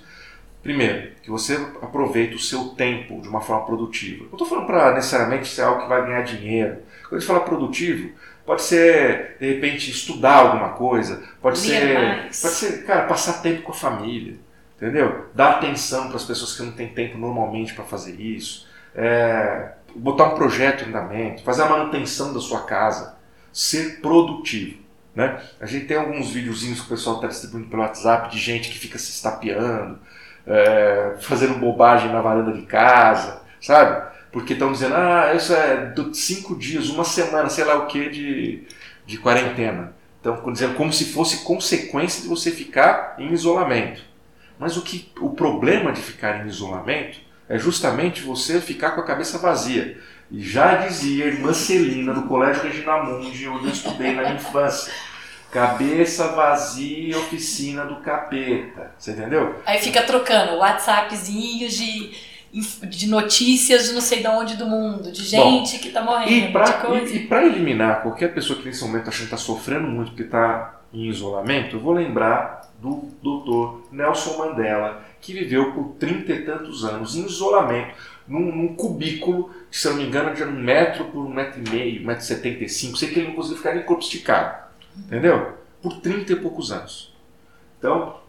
Primeiro, que você aproveita o seu tempo de uma forma produtiva. Não estou falando para necessariamente ser algo que vai ganhar dinheiro. Quando a gente fala produtivo, pode ser, de repente, estudar alguma coisa, pode Ler ser, mais. pode ser, cara, passar tempo com a família, entendeu? Dar atenção para as pessoas que não têm tempo normalmente para fazer isso. É, botar um projeto em andamento, fazer a manutenção da sua casa, ser produtivo. Né? A gente tem alguns videozinhos que o pessoal está distribuindo pelo WhatsApp de gente que fica se estapeando, é, fazendo bobagem na varanda de casa, sabe? Porque estão dizendo, ah, isso é do- cinco dias, uma semana, sei lá o que, de, de quarentena. Então, dizendo como se fosse consequência de você ficar em isolamento. Mas o, que, o problema de ficar em isolamento é justamente você ficar com a cabeça vazia. E já dizia a irmã Celina, no Colégio Regina Mundi, onde eu estudei na infância. Cabeça vazia, oficina do capeta. Você entendeu? Aí fica trocando WhatsAppzinhos de, de notícias de não sei de onde do mundo, de gente Bom, que tá morrendo. E para e, e pra eliminar qualquer pessoa que nesse momento tá achando que tá sofrendo muito porque tá em isolamento, eu vou lembrar do doutor Nelson Mandela, que viveu por trinta e tantos anos em isolamento, num, num, cubículo, que se eu não me engano, de um metro por um metro e meio, um metro e setenta e cinco, sei que ele não conseguia ficar nem corpo esticado. Entendeu? Por 30 e poucos anos. Então,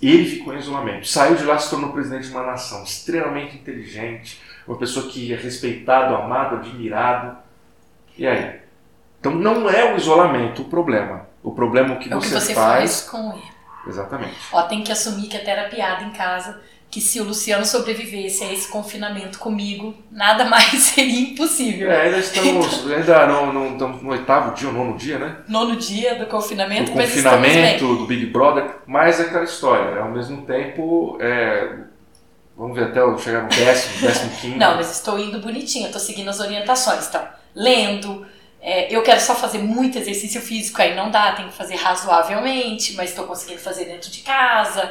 ele ficou em isolamento. Saiu de lá, se tornou presidente de uma nação extremamente inteligente, uma pessoa que é respeitado, amado, admirado. E aí? Então, não é o isolamento o problema. O problema é o que, é você, o que você faz, faz com ele. Exatamente. Ó, tem que assumir que é terapiada em casa que se o Luciano sobrevivesse a esse confinamento comigo, nada mais seria impossível. É, ainda estamos, então, ainda não, não, estamos no oitavo dia, ou nono dia, né? Nono dia do confinamento, do confinamento, do Big Brother, mas é aquela história, né? ao mesmo tempo, é, vamos ver até eu chegar no décimo, décimo quinto. Não, mas estou indo bonitinho, estou seguindo as orientações, então, lendo, é, eu quero só fazer muito exercício físico, aí não dá, tem que fazer razoavelmente, mas estou conseguindo fazer dentro de casa,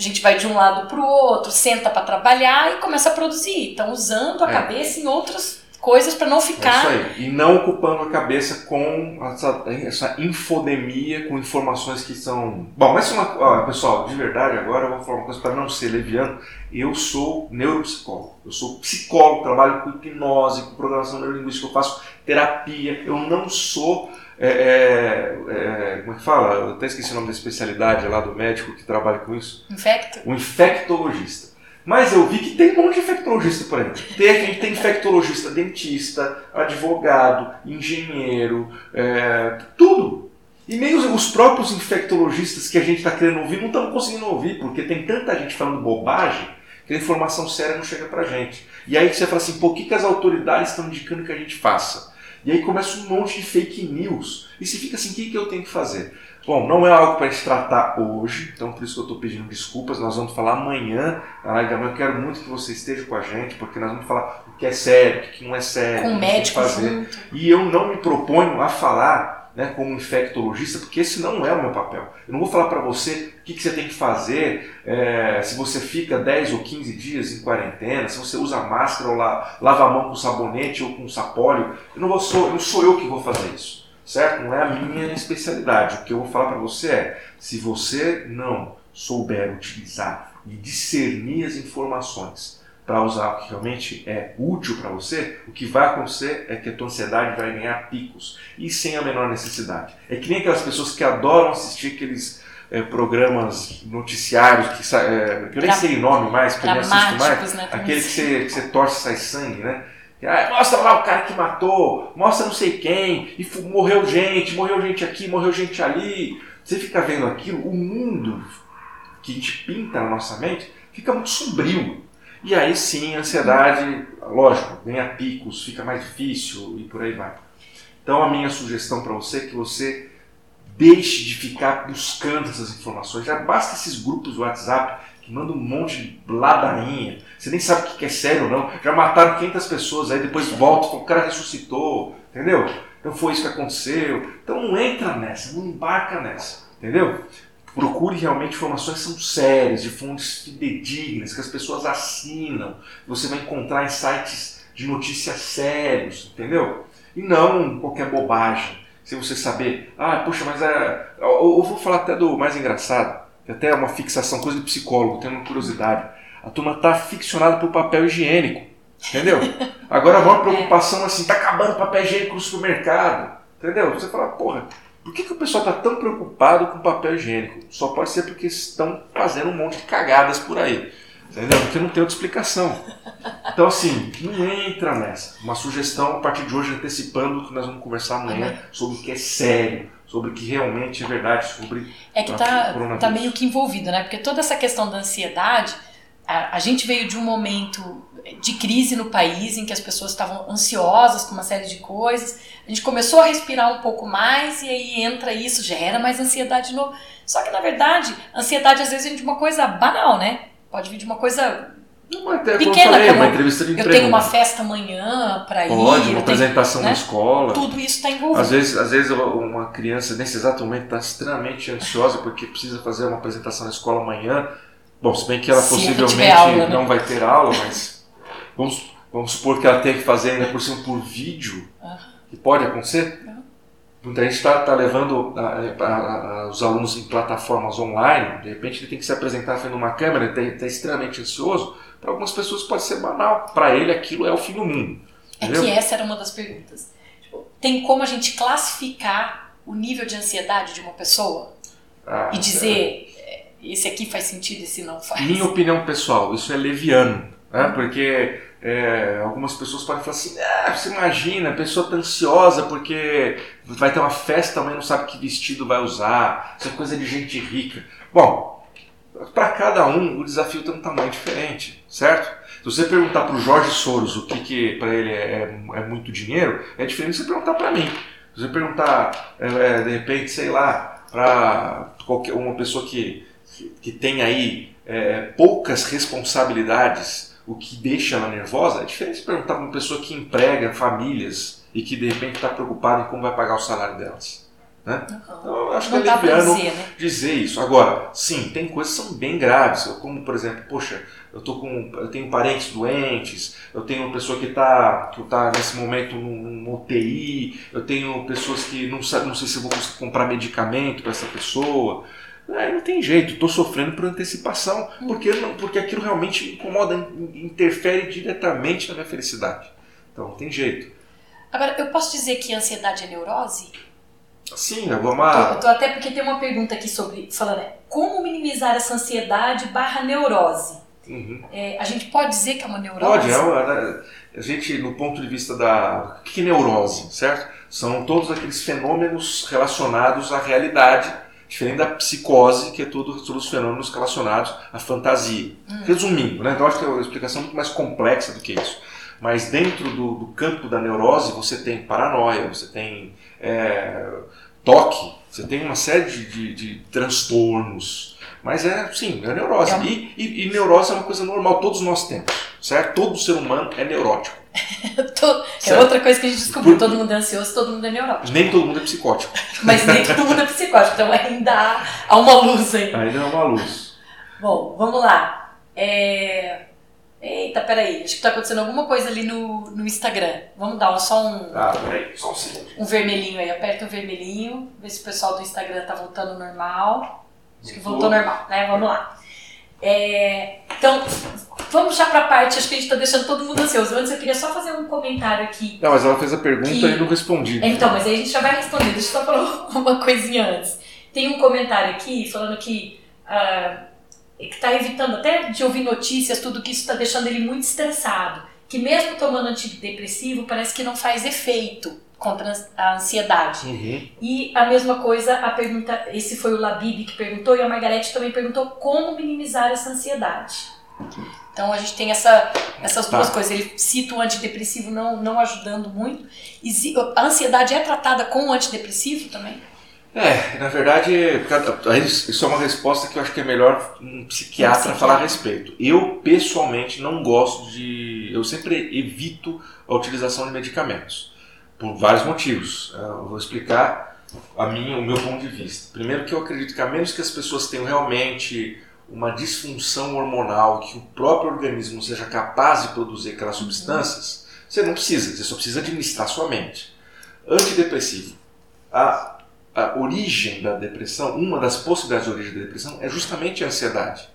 a gente vai de um lado para o outro, senta para trabalhar e começa a produzir. Então, usando a é. cabeça em outras coisas para não ficar. É isso aí. E não ocupando a cabeça com essa, essa infodemia, com informações que são. Bom, mas uma. Ó, pessoal, de verdade, agora eu vou falar uma coisa para não ser leviano. Eu sou neuropsicólogo. Eu sou psicólogo, trabalho com hipnose, com programação neurolinguística, eu faço terapia. Eu não sou é, é, é, como é que fala? Eu até esqueci o nome da especialidade lá do médico que trabalha com isso. Infecto? O infectologista. Mas eu vi que tem um monte de infectologista por aí. Tem, tem infectologista, dentista, advogado, engenheiro, é, tudo. E nem os, os, próprios infectologistas que a gente está querendo ouvir não estão conseguindo ouvir, porque tem tanta gente falando bobagem que a informação séria não chega para gente. E aí você fala assim, por que, que as autoridades estão indicando que a gente faça? E aí começa um monte de fake news. E se fica assim, o que, que eu tenho que fazer? Bom, não é algo para gente tratar hoje, então por isso que eu estou pedindo desculpas. Nós vamos falar amanhã na live da manhã. Eu quero muito que você esteja com a gente, porque nós vamos falar o que é sério, o que não é sério. Com o médico fazer. Junto. E eu não me proponho a falar né, como infectologista, porque esse não é o meu papel. Eu não vou falar para você o que, que, você tem que fazer é, se você fica 10 ou 15 dias em quarentena, se você usa máscara ou la, lava a mão com sabonete ou com sapólio. Eu não, vou, sou, não sou eu que vou fazer isso, certo? Não é a minha especialidade. O que eu vou falar para você é, se você não souber utilizar e discernir as informações para usar o que realmente é útil para você, o que vai acontecer é que a tua ansiedade vai ganhar picos e sem a menor necessidade. É que nem aquelas pessoas que adoram assistir aqueles é, programas noticiários que, é, que eu nem sei o nome mais, porque eu nem assisto mais, né, aquele que você, que você torce e sai sangue, né? Ah, mostra lá o cara que matou, mostra não sei quem, e morreu gente, morreu gente aqui, morreu gente ali. Você fica vendo aquilo, o mundo que a gente pinta na nossa mente fica muito sombrio. E aí sim, a ansiedade, lógico, ganha picos, fica mais difícil e por aí vai. Então a minha sugestão para você é que você deixe de ficar buscando essas informações. Já basta esses grupos do WhatsApp que mandam um monte de ladainha. Você nem sabe o que é sério ou não. Já mataram 500 pessoas, aí depois volta, o cara ressuscitou, entendeu? Então foi isso que aconteceu. Então não entra nessa, não embarca nessa, entendeu? Procure realmente informações que são sérias, de fontes fidedignas, que as pessoas assinam. Você vai encontrar em sites de notícias sérios, entendeu? E não qualquer bobagem. Se você saber, ah, puxa, mas é. Eu vou falar até do mais engraçado, que até é uma fixação, coisa de psicólogo, tenho uma curiosidade. A turma está ficcionada por papel higiênico, entendeu? Agora a maior preocupação é assim, tá acabando o papel higiênico no supermercado, entendeu? Você fala, porra, por que, que o pessoal está tão preocupado com papel higiênico? Só pode ser porque estão fazendo um monte de cagadas por aí. Entendeu? Porque não tem outra explicação. Então, assim, não entra nessa. Uma sugestão a partir de hoje, antecipando que nós vamos conversar amanhã sobre o que é sério, sobre o que realmente é verdade, sobre. É que está tá meio que envolvido, né? Porque toda essa questão da ansiedade, a, a gente veio de um momento de crise no país, em que as pessoas estavam ansiosas com uma série de coisas. A gente começou a respirar um pouco mais e aí entra isso, gera mais ansiedade de novo. Só que, na verdade, ansiedade às vezes vem de uma coisa banal, né? Pode vir de uma coisa até, eu pequena, falei, como uma entrevista de eu emprego. tenho uma festa amanhã para ir. Pode, eu uma tenho- apresentação né? na escola. Tudo isso está envolvido. Às vezes, às vezes uma criança nesse exato momento está extremamente ansiosa porque precisa fazer uma apresentação na escola amanhã. Bom, se bem que ela Se possivelmente aula, né? não vai ter aula, mas vamos, vamos supor que ela tem que fazer ainda por cima por vídeo, que pode acontecer. Muita gente está tá levando a- a- a- os alunos em plataformas online, de repente ele tem que se apresentar frente a uma câmera, ele está extremamente ansioso. Para algumas pessoas pode ser banal, para ele aquilo é o fim do mundo. É entendeu? que essa era uma das perguntas. Tipo, tem como a gente classificar o nível de ansiedade de uma pessoa Ah, e dizer é, esse aqui faz sentido, esse não faz? Minha opinião pessoal, isso é leviano, né? porque é, algumas pessoas podem falar assim: ah, você imagina, a pessoa está ansiosa porque vai ter uma festa, mas não sabe que vestido vai usar, isso é coisa de gente rica. Bom, para cada um o desafio tem um tamanho diferente, certo? Se você perguntar para o Jorge Soros o que, que para ele é, é muito dinheiro, é diferente de você perguntar para mim. Se você perguntar, é, é, de repente, sei lá, para uma pessoa que, que, que tem aí é, poucas responsabilidades, o que deixa ela nervosa, é diferente de perguntar para uma pessoa que emprega famílias e que de repente está preocupada em como vai pagar o salário delas. Né? Então, eu acho Não que é leviano dizer, né? dizer isso. Agora, sim, tem coisas que são bem graves, como por exemplo, poxa, eu tô com, eu tenho parentes doentes, eu tenho uma pessoa que está que tá nesse momento num, UTI, eu tenho pessoas que não sabem, não sei se eu vou conseguir comprar medicamento para essa pessoa. Aí não tem jeito, estou sofrendo por antecipação, porque, não, porque aquilo realmente me incomoda, in- interfere diretamente na minha felicidade. Então não tem jeito. Agora, eu posso dizer que a ansiedade é neurose? Sim, vou Tô- tô até porque tem uma pergunta aqui sobre, falando, é, como minimizar essa ansiedade barra neurose? Uhum. É, a gente pode dizer que é uma neurose? Pode, é uma, né, a gente, no ponto de vista da. O que é neurose, certo? São todos aqueles fenômenos relacionados à realidade, diferente da psicose, que é tudo, todos os fenômenos relacionados à fantasia. Resumindo, né? Então acho que é uma explicação muito mais complexa do que isso. Mas dentro do, do campo da neurose, você tem paranoia, você tem é, toque, você tem uma série de, de, de transtornos. Mas é, sim, é neurose. É E, e- e neurose é uma coisa normal, todos nós temos, certo? Todo ser humano é neurótico. É outra coisa que a gente descobriu. Por- Todo mundo é ansioso, todo mundo é neurótico. Nem todo mundo é psicótico. Mas nem todo mundo é psicótico, então ainda há, há uma luz aí. Ainda é uma luz. Bom, vamos lá. É... Eita, peraí. Acho que tá acontecendo alguma coisa ali no, no Instagram. Vamos dar só um, Ah, peraí, só um segundo. um vermelhinho aí. Aperta o vermelhinho. Vê se o pessoal do Instagram tá voltando normal. Acho que voltou normal, né? Vamos lá. É, então, vamos já pra parte. Acho que a gente tá deixando todo mundo ansioso. Antes eu queria só fazer um comentário aqui. Não, mas ela fez a pergunta Que- e não respondi. Então, mas aí a gente já vai responder. Deixa eu só falar uma coisinha antes. Tem um comentário aqui falando que ah, que está evitando até de ouvir notícias, tudo que isso está deixando ele muito estressado. Que mesmo tomando antidepressivo, parece que não faz efeito contra a ansiedade. Uhum. E a mesma coisa, a pergunta, esse foi o Labib que perguntou e a Margarete também perguntou como minimizar essa ansiedade. Então a gente tem essa, essas Tá. duas coisas. Ele cita o antidepressivo não, não ajudando muito. A ansiedade é tratada com o antidepressivo também? É, na verdade, isso é uma resposta que eu acho que é melhor um psiquiatra Um psiquiatra. falar a respeito. Eu, pessoalmente, não gosto de. Eu sempre evito a utilização de medicamentos, por vários motivos. Eu vou explicar a minha, o meu ponto de vista. Primeiro, que eu acredito que, a menos que as pessoas tenham realmente uma disfunção hormonal, que o próprio organismo seja capaz de produzir aquelas substâncias, você não precisa, você só precisa administrar sua mente. Antidepressivo. A a origem da depressão, uma das possibilidades de origem da depressão é justamente a ansiedade.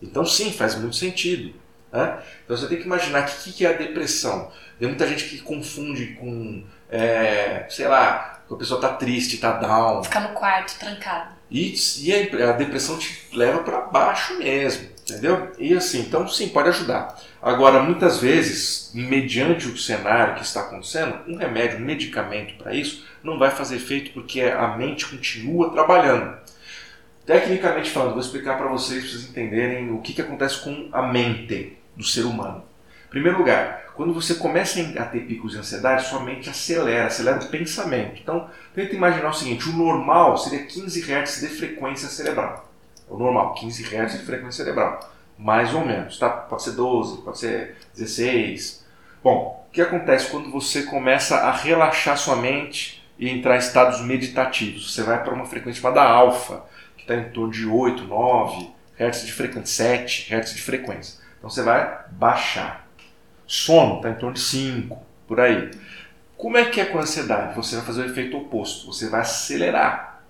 Então, sim, faz muito sentido. Né? Então, você tem que imaginar que, que é a depressão. Tem muita gente que confunde com, é, sei lá, a pessoa está triste, está down. Ficar no quarto, trancado. E, e a, a depressão te leva para baixo mesmo, entendeu? E assim, então sim, pode ajudar. Agora, muitas vezes, mediante o cenário que está acontecendo, um remédio, um medicamento para isso não vai fazer efeito porque a mente continua trabalhando. Tecnicamente falando, vou explicar para vocês, para vocês entenderem o que, que acontece com a mente do ser humano. Em primeiro lugar, quando você começa a ter picos de ansiedade, sua mente acelera, acelera o pensamento. Então, tenta imaginar o seguinte: o normal seria 15 Hz de frequência cerebral. É o normal, 15 Hz de frequência cerebral. Mais ou menos, tá? Pode ser 12, pode ser 16. Bom, o que acontece quando você começa a relaxar sua mente e entrar em estados meditativos? Você vai para uma frequência chamada alfa, que está em torno de 8, 9 Hz de frequência, 7 Hz de frequência. Então você vai baixar. Sono está em torno de 5, por aí. Como é que é com a ansiedade? Você vai fazer o efeito oposto. Você vai acelerar.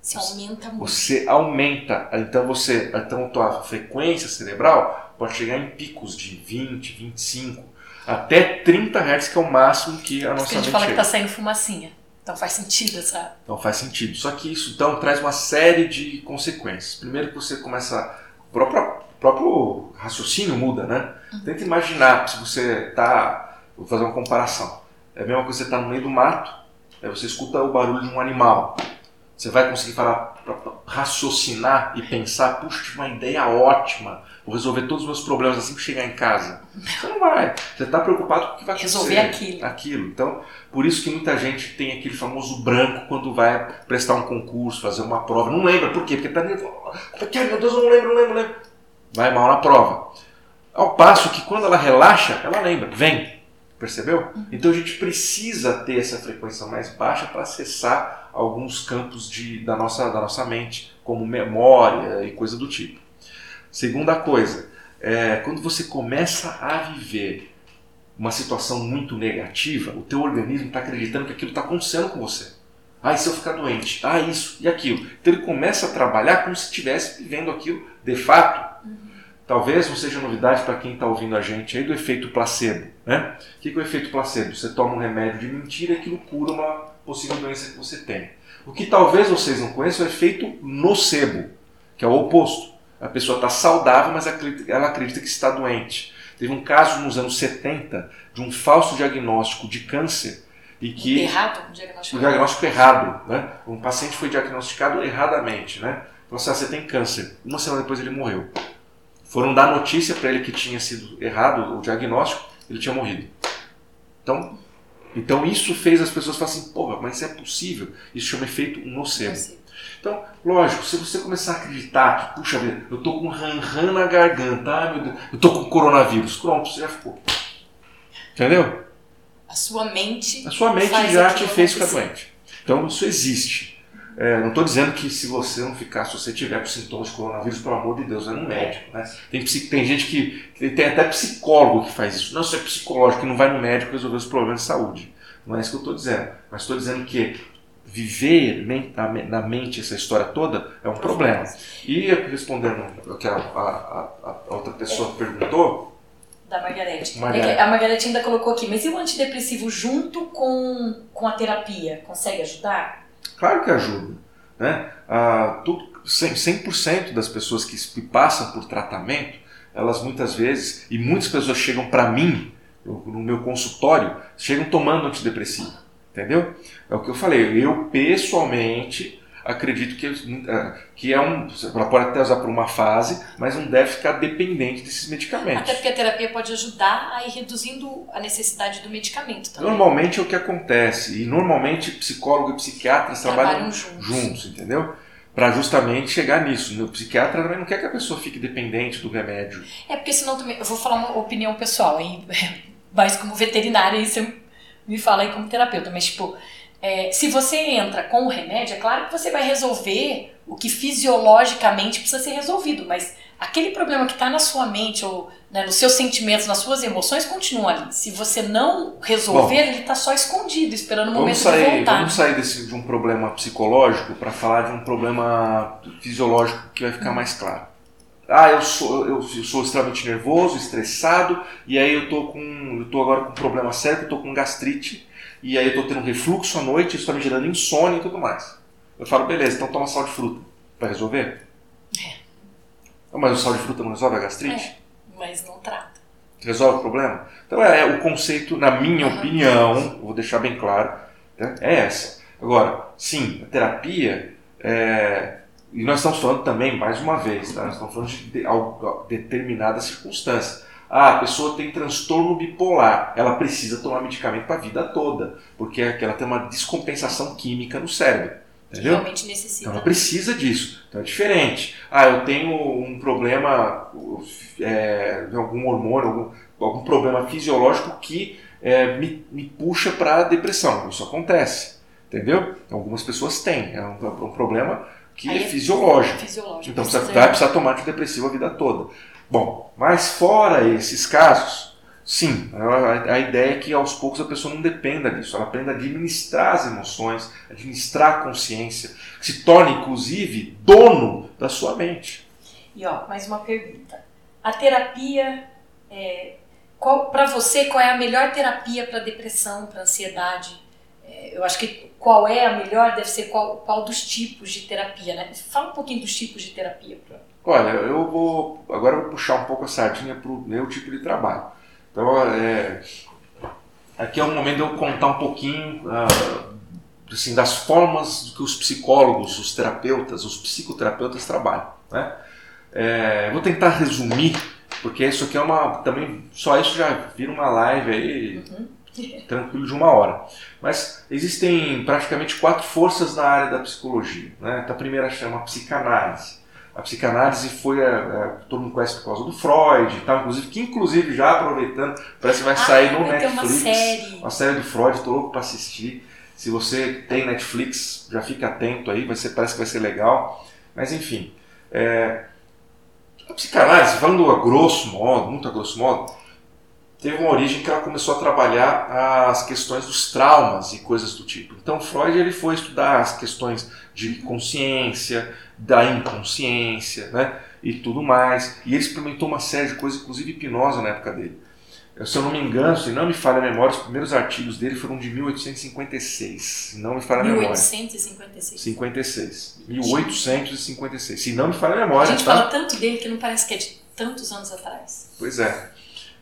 Você aumenta muito. Você aumenta. Então você, então a tua frequência cerebral pode chegar em picos de 20, 25, até 30 Hz, que é o máximo que a nossa Porque a gente mente fala que chega. tá saindo fumacinha. Então faz sentido, sabe? Então faz sentido. Só que isso então traz uma série de consequências. Primeiro que você começa. O próprio, o próprio raciocínio muda, né? Tenta imaginar se você está. Vou fazer uma comparação. É a mesma coisa que você está no meio do mato, aí você escuta o barulho de um animal. Você vai conseguir pra- pra- raciocinar e pensar, puxa, tive uma ideia ótima, vou resolver todos os meus problemas assim que chegar em casa. Você não vai. Você está preocupado com o que vai Resolver acontecer. aquilo. Aquilo. Então, por isso que muita gente tem aquele famoso branco quando vai prestar um concurso, fazer uma prova. Não lembra. Por quê? Porque está nervoso. Meu Deus, eu não lembro, não lembro, não lembro. Vai mal na prova. Ao passo que quando ela relaxa, ela lembra. Vem. Percebeu? Então a gente precisa ter essa frequência mais baixa para acessar alguns campos de, da, nossa, da nossa mente, como memória e coisa do tipo. Segunda coisa, é, quando você começa a viver uma situação muito negativa, o teu organismo está acreditando que aquilo está acontecendo com você. Ah, e se eu ficar doente? Ah, isso e aquilo. Então ele começa a trabalhar como se estivesse vivendo aquilo de fato. Talvez não seja novidade para quem está ouvindo a gente aí do efeito placebo. Né? O que é o efeito placebo? Você toma um remédio de mentira e aquilo cura uma possível doença que você tem. O que talvez vocês não conheçam é o efeito nocebo, que é o oposto. A pessoa está saudável, mas ela acredita que está doente. Teve um caso nos anos 70 de um falso diagnóstico de câncer e que Errado o o diagnóstico. diagnóstico errado, né? Um paciente foi diagnosticado erradamente, né? Falou assim, ah, você tem câncer. Uma semana depois ele morreu. Foram dar notícia para ele que tinha sido errado o diagnóstico, ele tinha morrido. Então, então isso fez as pessoas falarem assim, porra, mas isso é possível. Isso chama efeito nocebo. Então, lógico, se você começar a acreditar que, puxa vida, eu tô com ran-ran na garganta, ai meu Deus, eu tô com coronavírus, pronto, você já ficou. Entendeu? A sua mente. A sua mente já te fez ficar doente. Então isso existe. É, não estou dizendo que se você não ficar, se você tiver com sintomas de coronavírus, pelo amor de Deus, é no médico. Né? Tem, tem gente que. Tem até psicólogo que faz isso. Não, isso é psicológico, que não vai no médico resolver os problemas de saúde. Não é isso que eu estou dizendo. Mas estou dizendo que viver na me- na mente essa história toda é um problema. E respondendo o que a, a- a- outra pessoa perguntou, Da Margarete. Margarete. É a Margarete ainda colocou aqui, mas e o antidepressivo junto com, com a terapia? Consegue ajudar? Claro que ajuda. Né? Ah, tudo, 100%, 100% das pessoas que, passam por tratamento, elas muitas vezes, e muitas pessoas chegam para mim, no meu consultório, chegam tomando antidepressivo. Entendeu? É o que eu falei. Eu, pessoalmente, acredito que, ah, que é um. Ela pode até usar por uma fase, mas não deve ficar dependente desses medicamentos. Até porque a terapia pode ajudar a ir reduzindo a necessidade do medicamento também. Normalmente é o que acontece. E normalmente psicólogo e psiquiatras trabalham Trabalham juntos. juntos, entendeu? Para justamente chegar nisso. O psiquiatra também não quer que a pessoa fique dependente do remédio. É porque senão também. Eu vou falar uma opinião pessoal, aí, mas como veterinária, você me fala aí como terapeuta, mas tipo, é, se você entra com o remédio, é claro que você vai resolver o que fisiologicamente precisa ser resolvido, mas aquele problema que está na sua mente ou né, nos seus sentimentos, nas suas emoções, continua ali. Se você não resolver, Bom, ele está só escondido, esperando o momento de sair, voltar. vamos sair desse, de um problema psicológico para falar de um problema fisiológico que vai ficar mais claro. Ah, eu sou, eu, eu sou extremamente nervoso, estressado, e aí eu tô com. Eu tô agora com um problema sério, eu tô com gastrite, e aí eu tô tendo refluxo à noite, isso está me gerando insônia e tudo mais. Eu falo, beleza, então toma sal de fruta. Vai resolver? É. Mas o sal de fruta não resolve a gastrite? É, mas não trata. Resolve o problema? Então é, é o conceito, na minha Uhum. opinião, vou deixar bem claro, né, é essa. Agora, sim, a terapia, é, e nós estamos falando também, mais uma vez, tá? nós estamos falando de, de, al- determinada circunstância. Ah, a pessoa tem transtorno bipolar, ela precisa tomar medicamento para a vida toda, porque ela tem uma descompensação química no cérebro. Entendeu? Realmente necessita. Então ela precisa disso. Então é diferente. Ah, eu tenho um problema é, de algum hormônio, algum, algum problema fisiológico que é, me, me puxa para a depressão. Isso acontece. Entendeu? Algumas pessoas têm. É um, é um problema que é, é fisiológico. fisiológico. Então você vai precisar tomar antidepressivo a vida toda. Bom, mas fora esses casos, sim, a, ideia é que aos poucos a pessoa não dependa disso, ela aprenda a administrar as emoções, administrar a consciência, se torne inclusive dono da sua mente. E ó, mais uma pergunta. A terapia, é, para você, qual é a melhor terapia para depressão, para ansiedade? É, eu acho que qual é a melhor deve ser qual, qual dos tipos de terapia, né? Fala um pouquinho dos tipos de terapia. Pra... Olha, eu vou agora eu vou puxar um pouco a sardinha para o meu tipo de trabalho. Então, é, aqui é o momento de eu contar um pouquinho uh, assim, das formas que os psicólogos, os terapeutas, os psicoterapeutas trabalham. Né? É, vou tentar resumir, porque isso aqui é uma. também Só isso já vira uma live aí. Uhum tranquilo de uma hora. Mas existem praticamente quatro forças na área da psicologia. Né? A primeira chama psicanálise. A psicanálise foi, a, a, todo mundo conhece por causa do Freud, tá? inclusive, que inclusive já aproveitando, parece que vai sair ah, no vai Netflix. Uma série. uma série do Freud, estou louco para assistir. Se você tem Netflix, já fica atento aí, vai ser, parece que vai ser legal. Mas enfim, é, a psicanálise, falando a grosso modo, muito a grosso modo, teve uma origem que ela começou a trabalhar as questões dos traumas e coisas do tipo. Então Freud ele foi estudar as questões de consciência, da inconsciência, né, e tudo mais. E ele experimentou uma série de coisas, inclusive hipnose na época dele. Se eu não me engano, se não me falha a memória, os primeiros artigos dele foram de 1856. Se não me falha a memória. 1856. 56. 1856. Se não me falha a memória. A gente tá? fala tanto dele que não parece que é de tantos anos atrás. Pois é.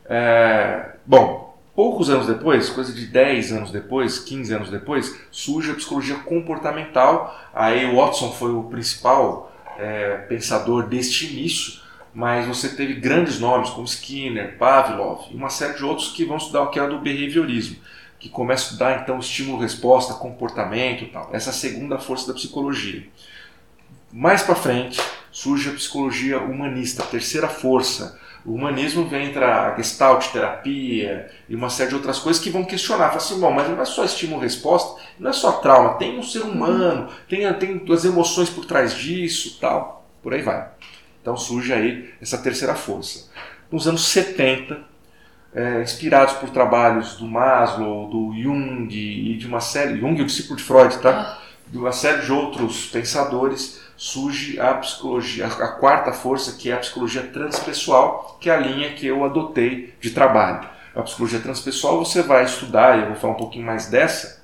É, bom, poucos anos depois, coisa de 10 anos depois, 15 anos depois, surge a psicologia comportamental. Aí Watson foi o principal é, pensador deste início, mas você teve grandes nomes como Skinner, Pavlov e uma série de outros que vão estudar o que era do behaviorismo, que começa a estudar então estímulo-resposta, comportamento e tal. Essa é segunda força da psicologia. Mais para frente surge a psicologia humanista, terceira força, o humanismo vem entrar a gestalt terapia e uma série de outras coisas que vão questionar. Fala assim, bom, mas não é só estímulo-resposta, não é só trauma, tem um ser humano, tem, tem as emoções por trás disso tal. Por aí vai. Então surge aí essa terceira força. Nos anos 70, é, inspirados por trabalhos do Maslow, do Jung e de uma série, Jung, o discípulo de Freud, tá? Ah. De uma série de outros pensadores, surge a psicologia, a quarta força, que é a psicologia transpessoal, que é a linha que eu adotei de trabalho. A psicologia transpessoal você vai estudar, e eu vou falar um pouquinho mais dessa,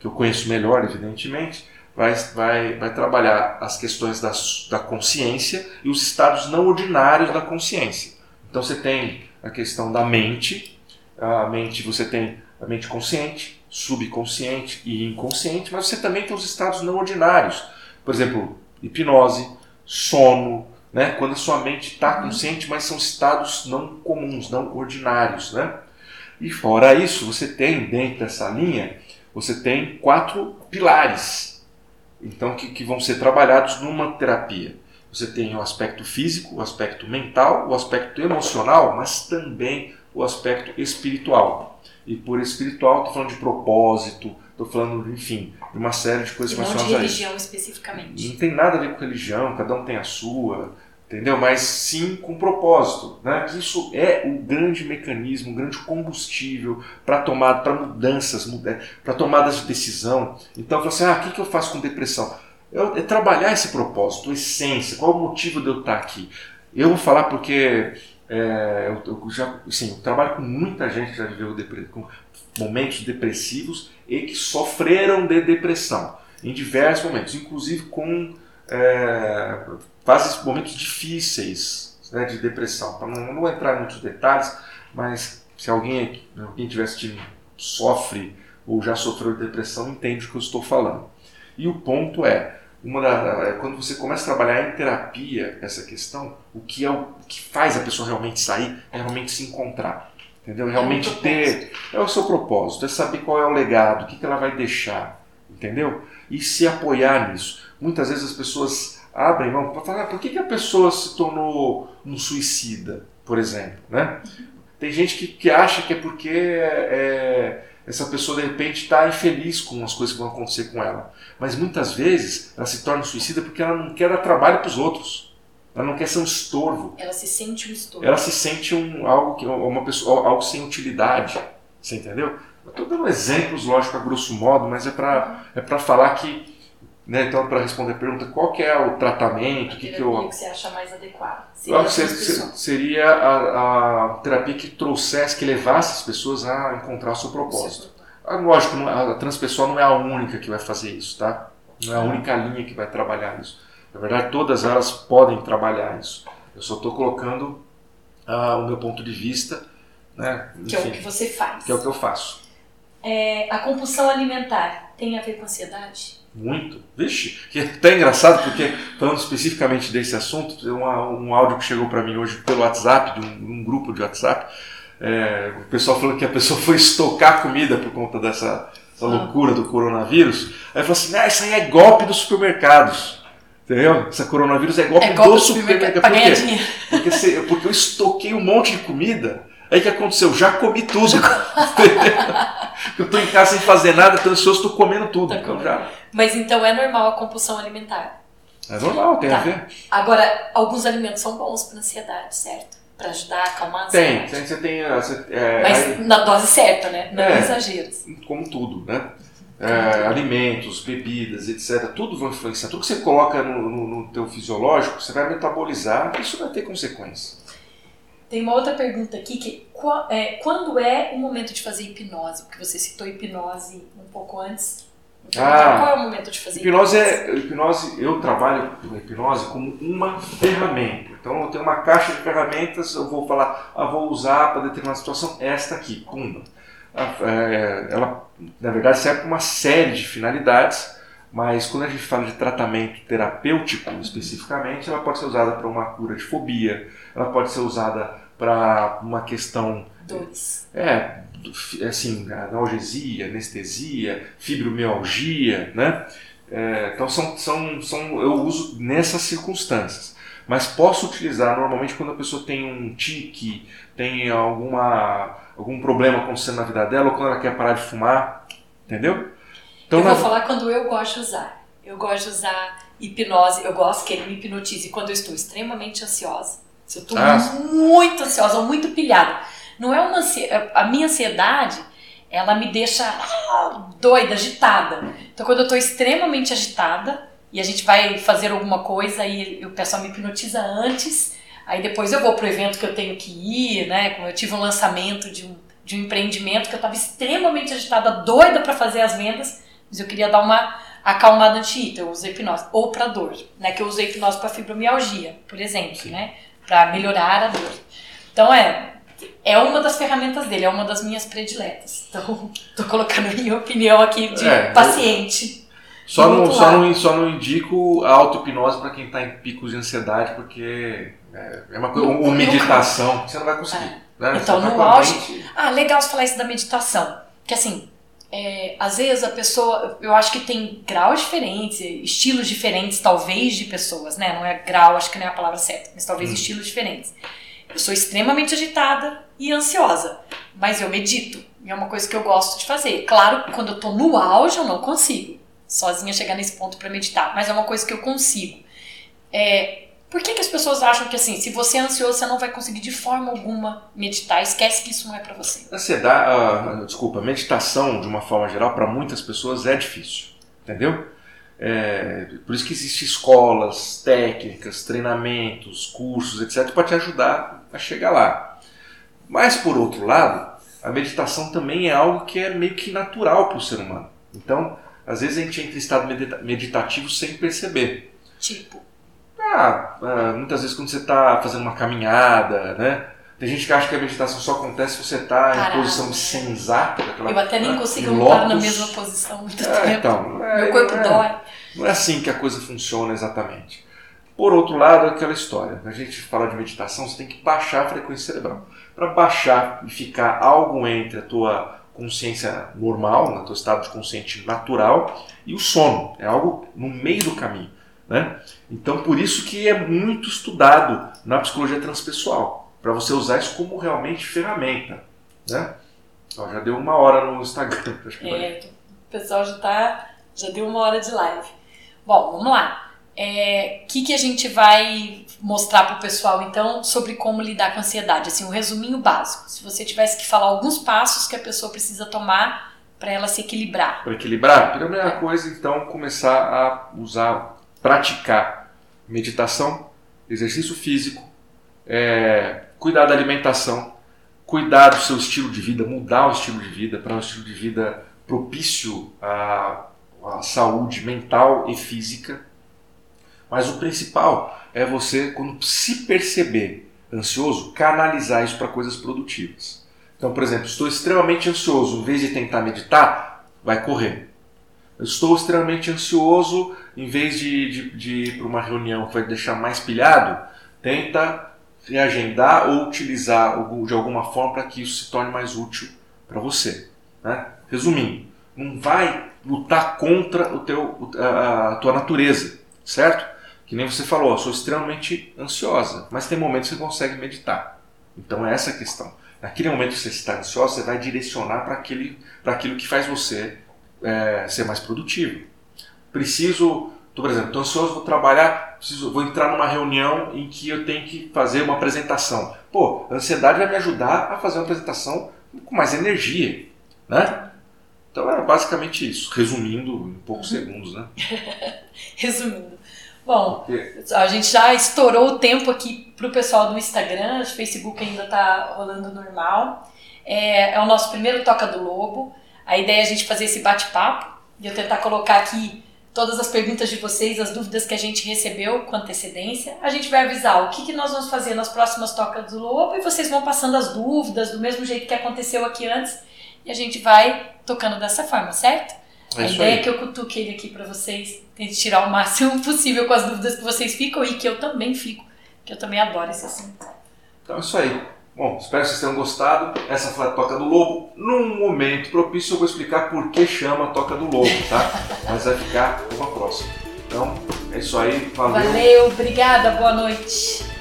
que eu conheço melhor, evidentemente, vai, vai, vai trabalhar as questões da, da consciência e os estados não ordinários da consciência. Então você tem a questão da mente, a mente você tem a mente consciente, subconsciente e inconsciente, mas você também tem os estados não ordinários. Por exemplo, hipnose, sono, né? quando a sua mente está consciente, mas são estados não comuns, não ordinários. Né? E fora isso, você tem dentro dessa linha, você tem quatro pilares, então que, que vão ser trabalhados numa terapia. Você tem o aspecto físico, o aspecto mental, o aspecto emocional, mas também o aspecto espiritual. E por espiritual, estou falando de propósito, estou falando, enfim, de uma série de coisas e não de religião especificamente. Não tem nada a ver com religião, cada um tem a sua, entendeu? Mas sim com propósito, né? Que isso é o grande mecanismo, o grande combustível para tomada, para mudanças, para tomadas de decisão. Então, você, ah, o que, que eu faço com depressão? É, é trabalhar esse propósito, essência, qual o motivo de eu estar aqui. Eu vou falar porque é, eu, eu, já, sim, eu trabalho com muita gente que já viveu com momentos depressivos e que sofreram de depressão em diversos momentos, inclusive com é, momentos difíceis né, de depressão. Então, não, não vou entrar em muitos detalhes, mas se alguém, alguém tiver assistindo sofre ou já sofreu de depressão, entende o que eu estou falando. E o ponto é, uma da, é, quando você começa a trabalhar em terapia essa questão, o que é o, o que faz a pessoa realmente sair é realmente se encontrar. Entendeu? Realmente é ter. É o seu propósito, é saber qual é o legado, o que, que ela vai deixar. Entendeu? E se apoiar nisso. Muitas vezes as pessoas abrem mão para falar, ah, por que, que a pessoa se tornou um suicida, por exemplo? Né? Tem gente que, que acha que é porque é, essa pessoa de repente está infeliz com as coisas que vão acontecer com ela. Mas muitas vezes ela se torna suicida porque ela não quer dar trabalho para os outros. Ela não quer ser um estorvo. Ela se sente um estorvo. Ela se sente um, algo, que, uma pessoa, algo sem utilidade. Você entendeu? Estou dando exemplos, lógico, a grosso modo, mas é para é falar que. Né, então, para responder a pergunta, qual que é o tratamento? O que, que, eu, que você acha mais adequado? Seria, seria, seria a, a, terapia que trouxesse, que levasse as pessoas a encontrar o seu propósito. Ah, lógico, a transpessoal não é a única que vai fazer isso, tá? Não é a única linha que vai trabalhar isso. Na verdade, todas elas podem trabalhar isso. Eu só estou colocando ah, o meu ponto de vista, né? Enfim, que é o que você faz. Que é o que eu faço. É, a compulsão alimentar tem a ver com ansiedade? Muito. Vixe, que é até engraçado porque, falando especificamente desse assunto, tem um áudio que chegou para mim hoje pelo WhatsApp, de um, um grupo de WhatsApp. É, o pessoal falou que a pessoa foi estocar comida por conta dessa, dessa ah. loucura do coronavírus. Aí falou assim: ah, isso aí é golpe dos supermercados. Entendeu? Essa coronavírus é golpe, é golpe do supermercado. Por quê? Porque, porque eu estoquei um monte de comida. Aí o que aconteceu? Já comi tudo. eu estou em casa sem fazer nada, estou ansioso, estou comendo tudo. Tá então, já... Mas então é normal a compulsão alimentar? É normal, tem tá. a ver. Agora, alguns alimentos são bons para ansiedade, certo? Para ajudar a acalmar a ansiedade. Tem, você tem. Você, é, Mas aí, na dose certa, né? Não é, exageros. Como tudo, né? é, alimentos, bebidas, etc., tudo vai influenciar. Tudo que você coloca no, no, no teu fisiológico, você vai metabolizar, isso vai ter consequência. Tem uma outra pergunta aqui que é, quando é o momento de fazer hipnose? Porque você citou hipnose um pouco antes. Então, ah, qual é o momento de fazer hipnose? Hipnose, é, hipnose eu trabalho com hipnose como uma ferramenta. Então eu tenho uma caixa de ferramentas, eu vou falar, ah, vou usar para determinada situação esta aqui, pumba. É, ela, na verdade, serve para uma série de finalidades, mas quando a gente fala de tratamento terapêutico especificamente, ela pode ser usada para uma cura de fobia, ela pode ser usada para uma questão. Dores. É, assim, analgesia, anestesia, fibromialgia, né? É, então são, são, são, eu uso nessas circunstâncias. Mas posso utilizar normalmente quando a pessoa tem um tique, tem alguma algum problema acontecendo na vida dela ou quando ela quer parar de fumar, entendeu? Então, eu vou na... falar quando eu gosto de usar. Eu gosto de usar hipnose, eu gosto que ele me hipnotize quando eu estou extremamente ansiosa. Se eu estou ah. muito ansiosa muito pilhada. Não é uma ansiedade, a minha ansiedade, ela me deixa ah, doida, agitada. Então quando eu estou extremamente agitada e a gente vai fazer alguma coisa e o pessoal me hipnotiza antes, Aí depois eu vou pro evento que eu tenho que ir, né? Como eu tive um lançamento de um, de um empreendimento que eu estava extremamente agitada, doida para fazer as vendas, mas eu queria dar uma acalmada ir, então eu usei hipnose. Ou para dor, né? Que eu usei hipnose para fibromialgia, por exemplo, Sim. né? Para melhorar a dor. Então é, é uma das ferramentas dele, é uma das minhas prediletas. Então, tô colocando minha opinião aqui de é, paciente. Só não, só, não, só não indico a auto-hipnose para quem está em picos de ansiedade, porque é, é uma coisa, uma meditação, você não vai conseguir. É. Né? Então, no auge. Ah, legal você falar isso da meditação. Que assim, é, às vezes a pessoa, eu acho que tem graus diferentes, estilos diferentes, talvez, de pessoas, né? Não é grau, acho que não é a palavra certa, mas talvez hum. estilos diferentes. Eu sou extremamente agitada e ansiosa, mas eu medito. E é uma coisa que eu gosto de fazer. Claro, quando eu tô no auge, eu não consigo sozinha chegar nesse ponto para meditar, mas é uma coisa que eu consigo. É, por que, que as pessoas acham que assim, se você é ansioso, você não vai conseguir de forma alguma meditar? Esquece que isso não é para você. Ansiedade, uh, desculpa, meditação de uma forma geral para muitas pessoas é difícil, entendeu? É, por isso que existem escolas, técnicas, treinamentos, cursos, etc, para te ajudar a chegar lá. Mas por outro lado, a meditação também é algo que é meio que natural para o ser humano. Então, às vezes a gente entra em estado meditativo sem perceber. Tipo ah, ah, muitas vezes quando você está fazendo uma caminhada, né? Tem gente que acha que a meditação só acontece se você está em posição sensata. Aquela, Eu até nem né, consigo estar na mesma posição muito é, tempo. Então, é, Meu corpo é, dói. Não é assim que a coisa funciona exatamente. Por outro lado, aquela história. A gente fala de meditação, você tem que baixar a frequência cerebral. Para baixar e ficar algo entre a tua consciência normal, no teu estado de consciente natural, e o sono. É algo no meio do caminho. Né? Então, por isso que é muito estudado na psicologia transpessoal, para você usar isso como realmente ferramenta. Né? Ó, já deu uma hora no Instagram. é, o pessoal já, tá, já deu uma hora de live. Bom, vamos lá. O é, que, que a gente vai mostrar para o pessoal, então, sobre como lidar com a ansiedade? Assim, um resuminho básico. Se você tivesse que falar alguns passos que a pessoa precisa tomar para ela se equilibrar. Para equilibrar? Primeira coisa, então, começar a usar, praticar meditação, exercício físico, é, cuidar da alimentação, cuidar do seu estilo de vida, mudar o estilo de vida para um estilo de vida propício à, à saúde mental e física mas o principal é você, quando se perceber ansioso, canalizar isso para coisas produtivas. Então, por exemplo, estou extremamente ansioso, em vez de tentar meditar, vai correr. Estou extremamente ansioso, em vez de, de, de ir para uma reunião que vai deixar mais pilhado, tenta reagendar ou utilizar de alguma forma para que isso se torne mais útil para você. Né? Resumindo, não vai lutar contra o teu, a, tua natureza, certo? Que nem você falou, eu sou extremamente ansiosa, mas tem momentos que você consegue meditar. Então é essa a questão. Naquele momento que você está ansiosa, você vai direcionar para aquilo que faz você é, ser mais produtivo. Preciso, tô, por exemplo, estou ansioso, vou trabalhar, preciso, vou entrar numa reunião em que eu tenho que fazer uma apresentação. Pô, a ansiedade vai me ajudar a fazer uma apresentação com mais energia, né? Então era basicamente isso, resumindo em poucos segundos, né? resumindo. Bom, a gente já estourou o tempo aqui para o pessoal do Instagram, o Facebook ainda está rolando normal. É, é, o nosso primeiro Toca do Lobo. A ideia é a gente fazer esse bate-papo e eu tentar colocar aqui todas as perguntas de vocês, as dúvidas que a gente recebeu com antecedência. A gente vai avisar o que, que nós vamos fazer nas próximas Tocas do Lobo e vocês vão passando as dúvidas do mesmo jeito que aconteceu aqui antes e a gente vai tocando dessa forma, certo? É a ideia aí. é que eu cutuque ele aqui para vocês, tente tirar o máximo possível com as dúvidas que vocês ficam e que eu também fico, que eu também adoro esse assunto. Então é isso aí. Bom, espero que vocês tenham gostado. Essa foi a Toca do Lobo. Num momento propício eu vou explicar por que chama Toca do Lobo, tá? Mas vai ficar uma próxima. Então, é isso aí. Valeu. Valeu, obrigada, boa noite.